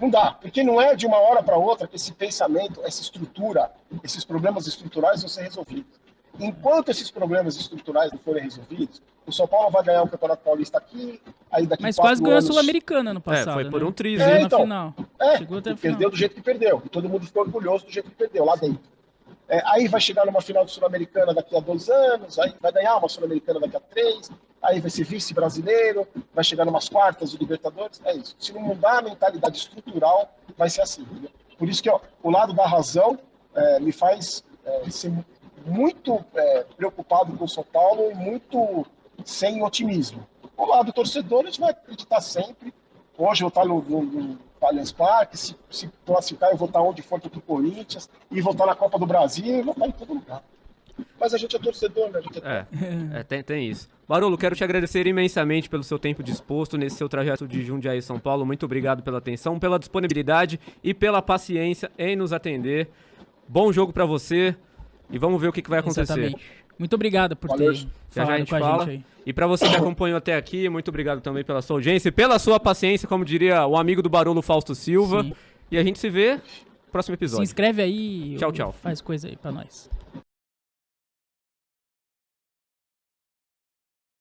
Não dá, porque não é de uma hora para outra que esse pensamento, essa estrutura, esses problemas estruturais vão ser resolvidos. Enquanto esses problemas estruturais não forem resolvidos, o São Paulo vai ganhar o Campeonato Paulista aqui, aí daqui Mas quase ganhou anos... a Sul-Americana no é, passado. É, foi por né? um triz, é, né? Então, final. É, Chegou até perdeu do jeito que perdeu. E todo mundo ficou orgulhoso do jeito que perdeu, lá dentro. É, aí vai chegar numa final de Sul-Americana daqui a dois anos, aí vai ganhar uma Sul-Americana daqui a três, aí vai ser vice-brasileiro, vai chegar numas quartas de Libertadores. É isso. Se não mudar a mentalidade estrutural, vai ser assim. Por isso que ó, o lado da razão é, me faz é, ser muito é, preocupado com o São Paulo e muito sem otimismo. O lado torcedor, a gente vai acreditar sempre. Hoje eu estou no, no Allianz Parque, se, se classificar eu vou estar onde for contra o Corinthians, e vou estar na Copa do Brasil, e vou estar em todo lugar. Mas a gente é torcedor, né? É, é, é, tem, tem isso. Barolo, quero te agradecer imensamente pelo seu tempo disposto nesse seu trajeto de Jundiaí São Paulo. Muito obrigado pela atenção, pela disponibilidade e pela paciência em nos atender. Bom jogo para você. E vamos ver o que, que vai acontecer. Exatamente. Muito obrigado por Valeu. ter já falado já a gente com a fala. gente aí. E para você que acompanhou até aqui, muito obrigado também pela sua audiência e pela sua paciência, como diria o amigo do Barolo Fausto Silva. Sim. E a gente se vê no próximo episódio. Se inscreve aí. Tchau, tchau. Faz coisa aí para nós.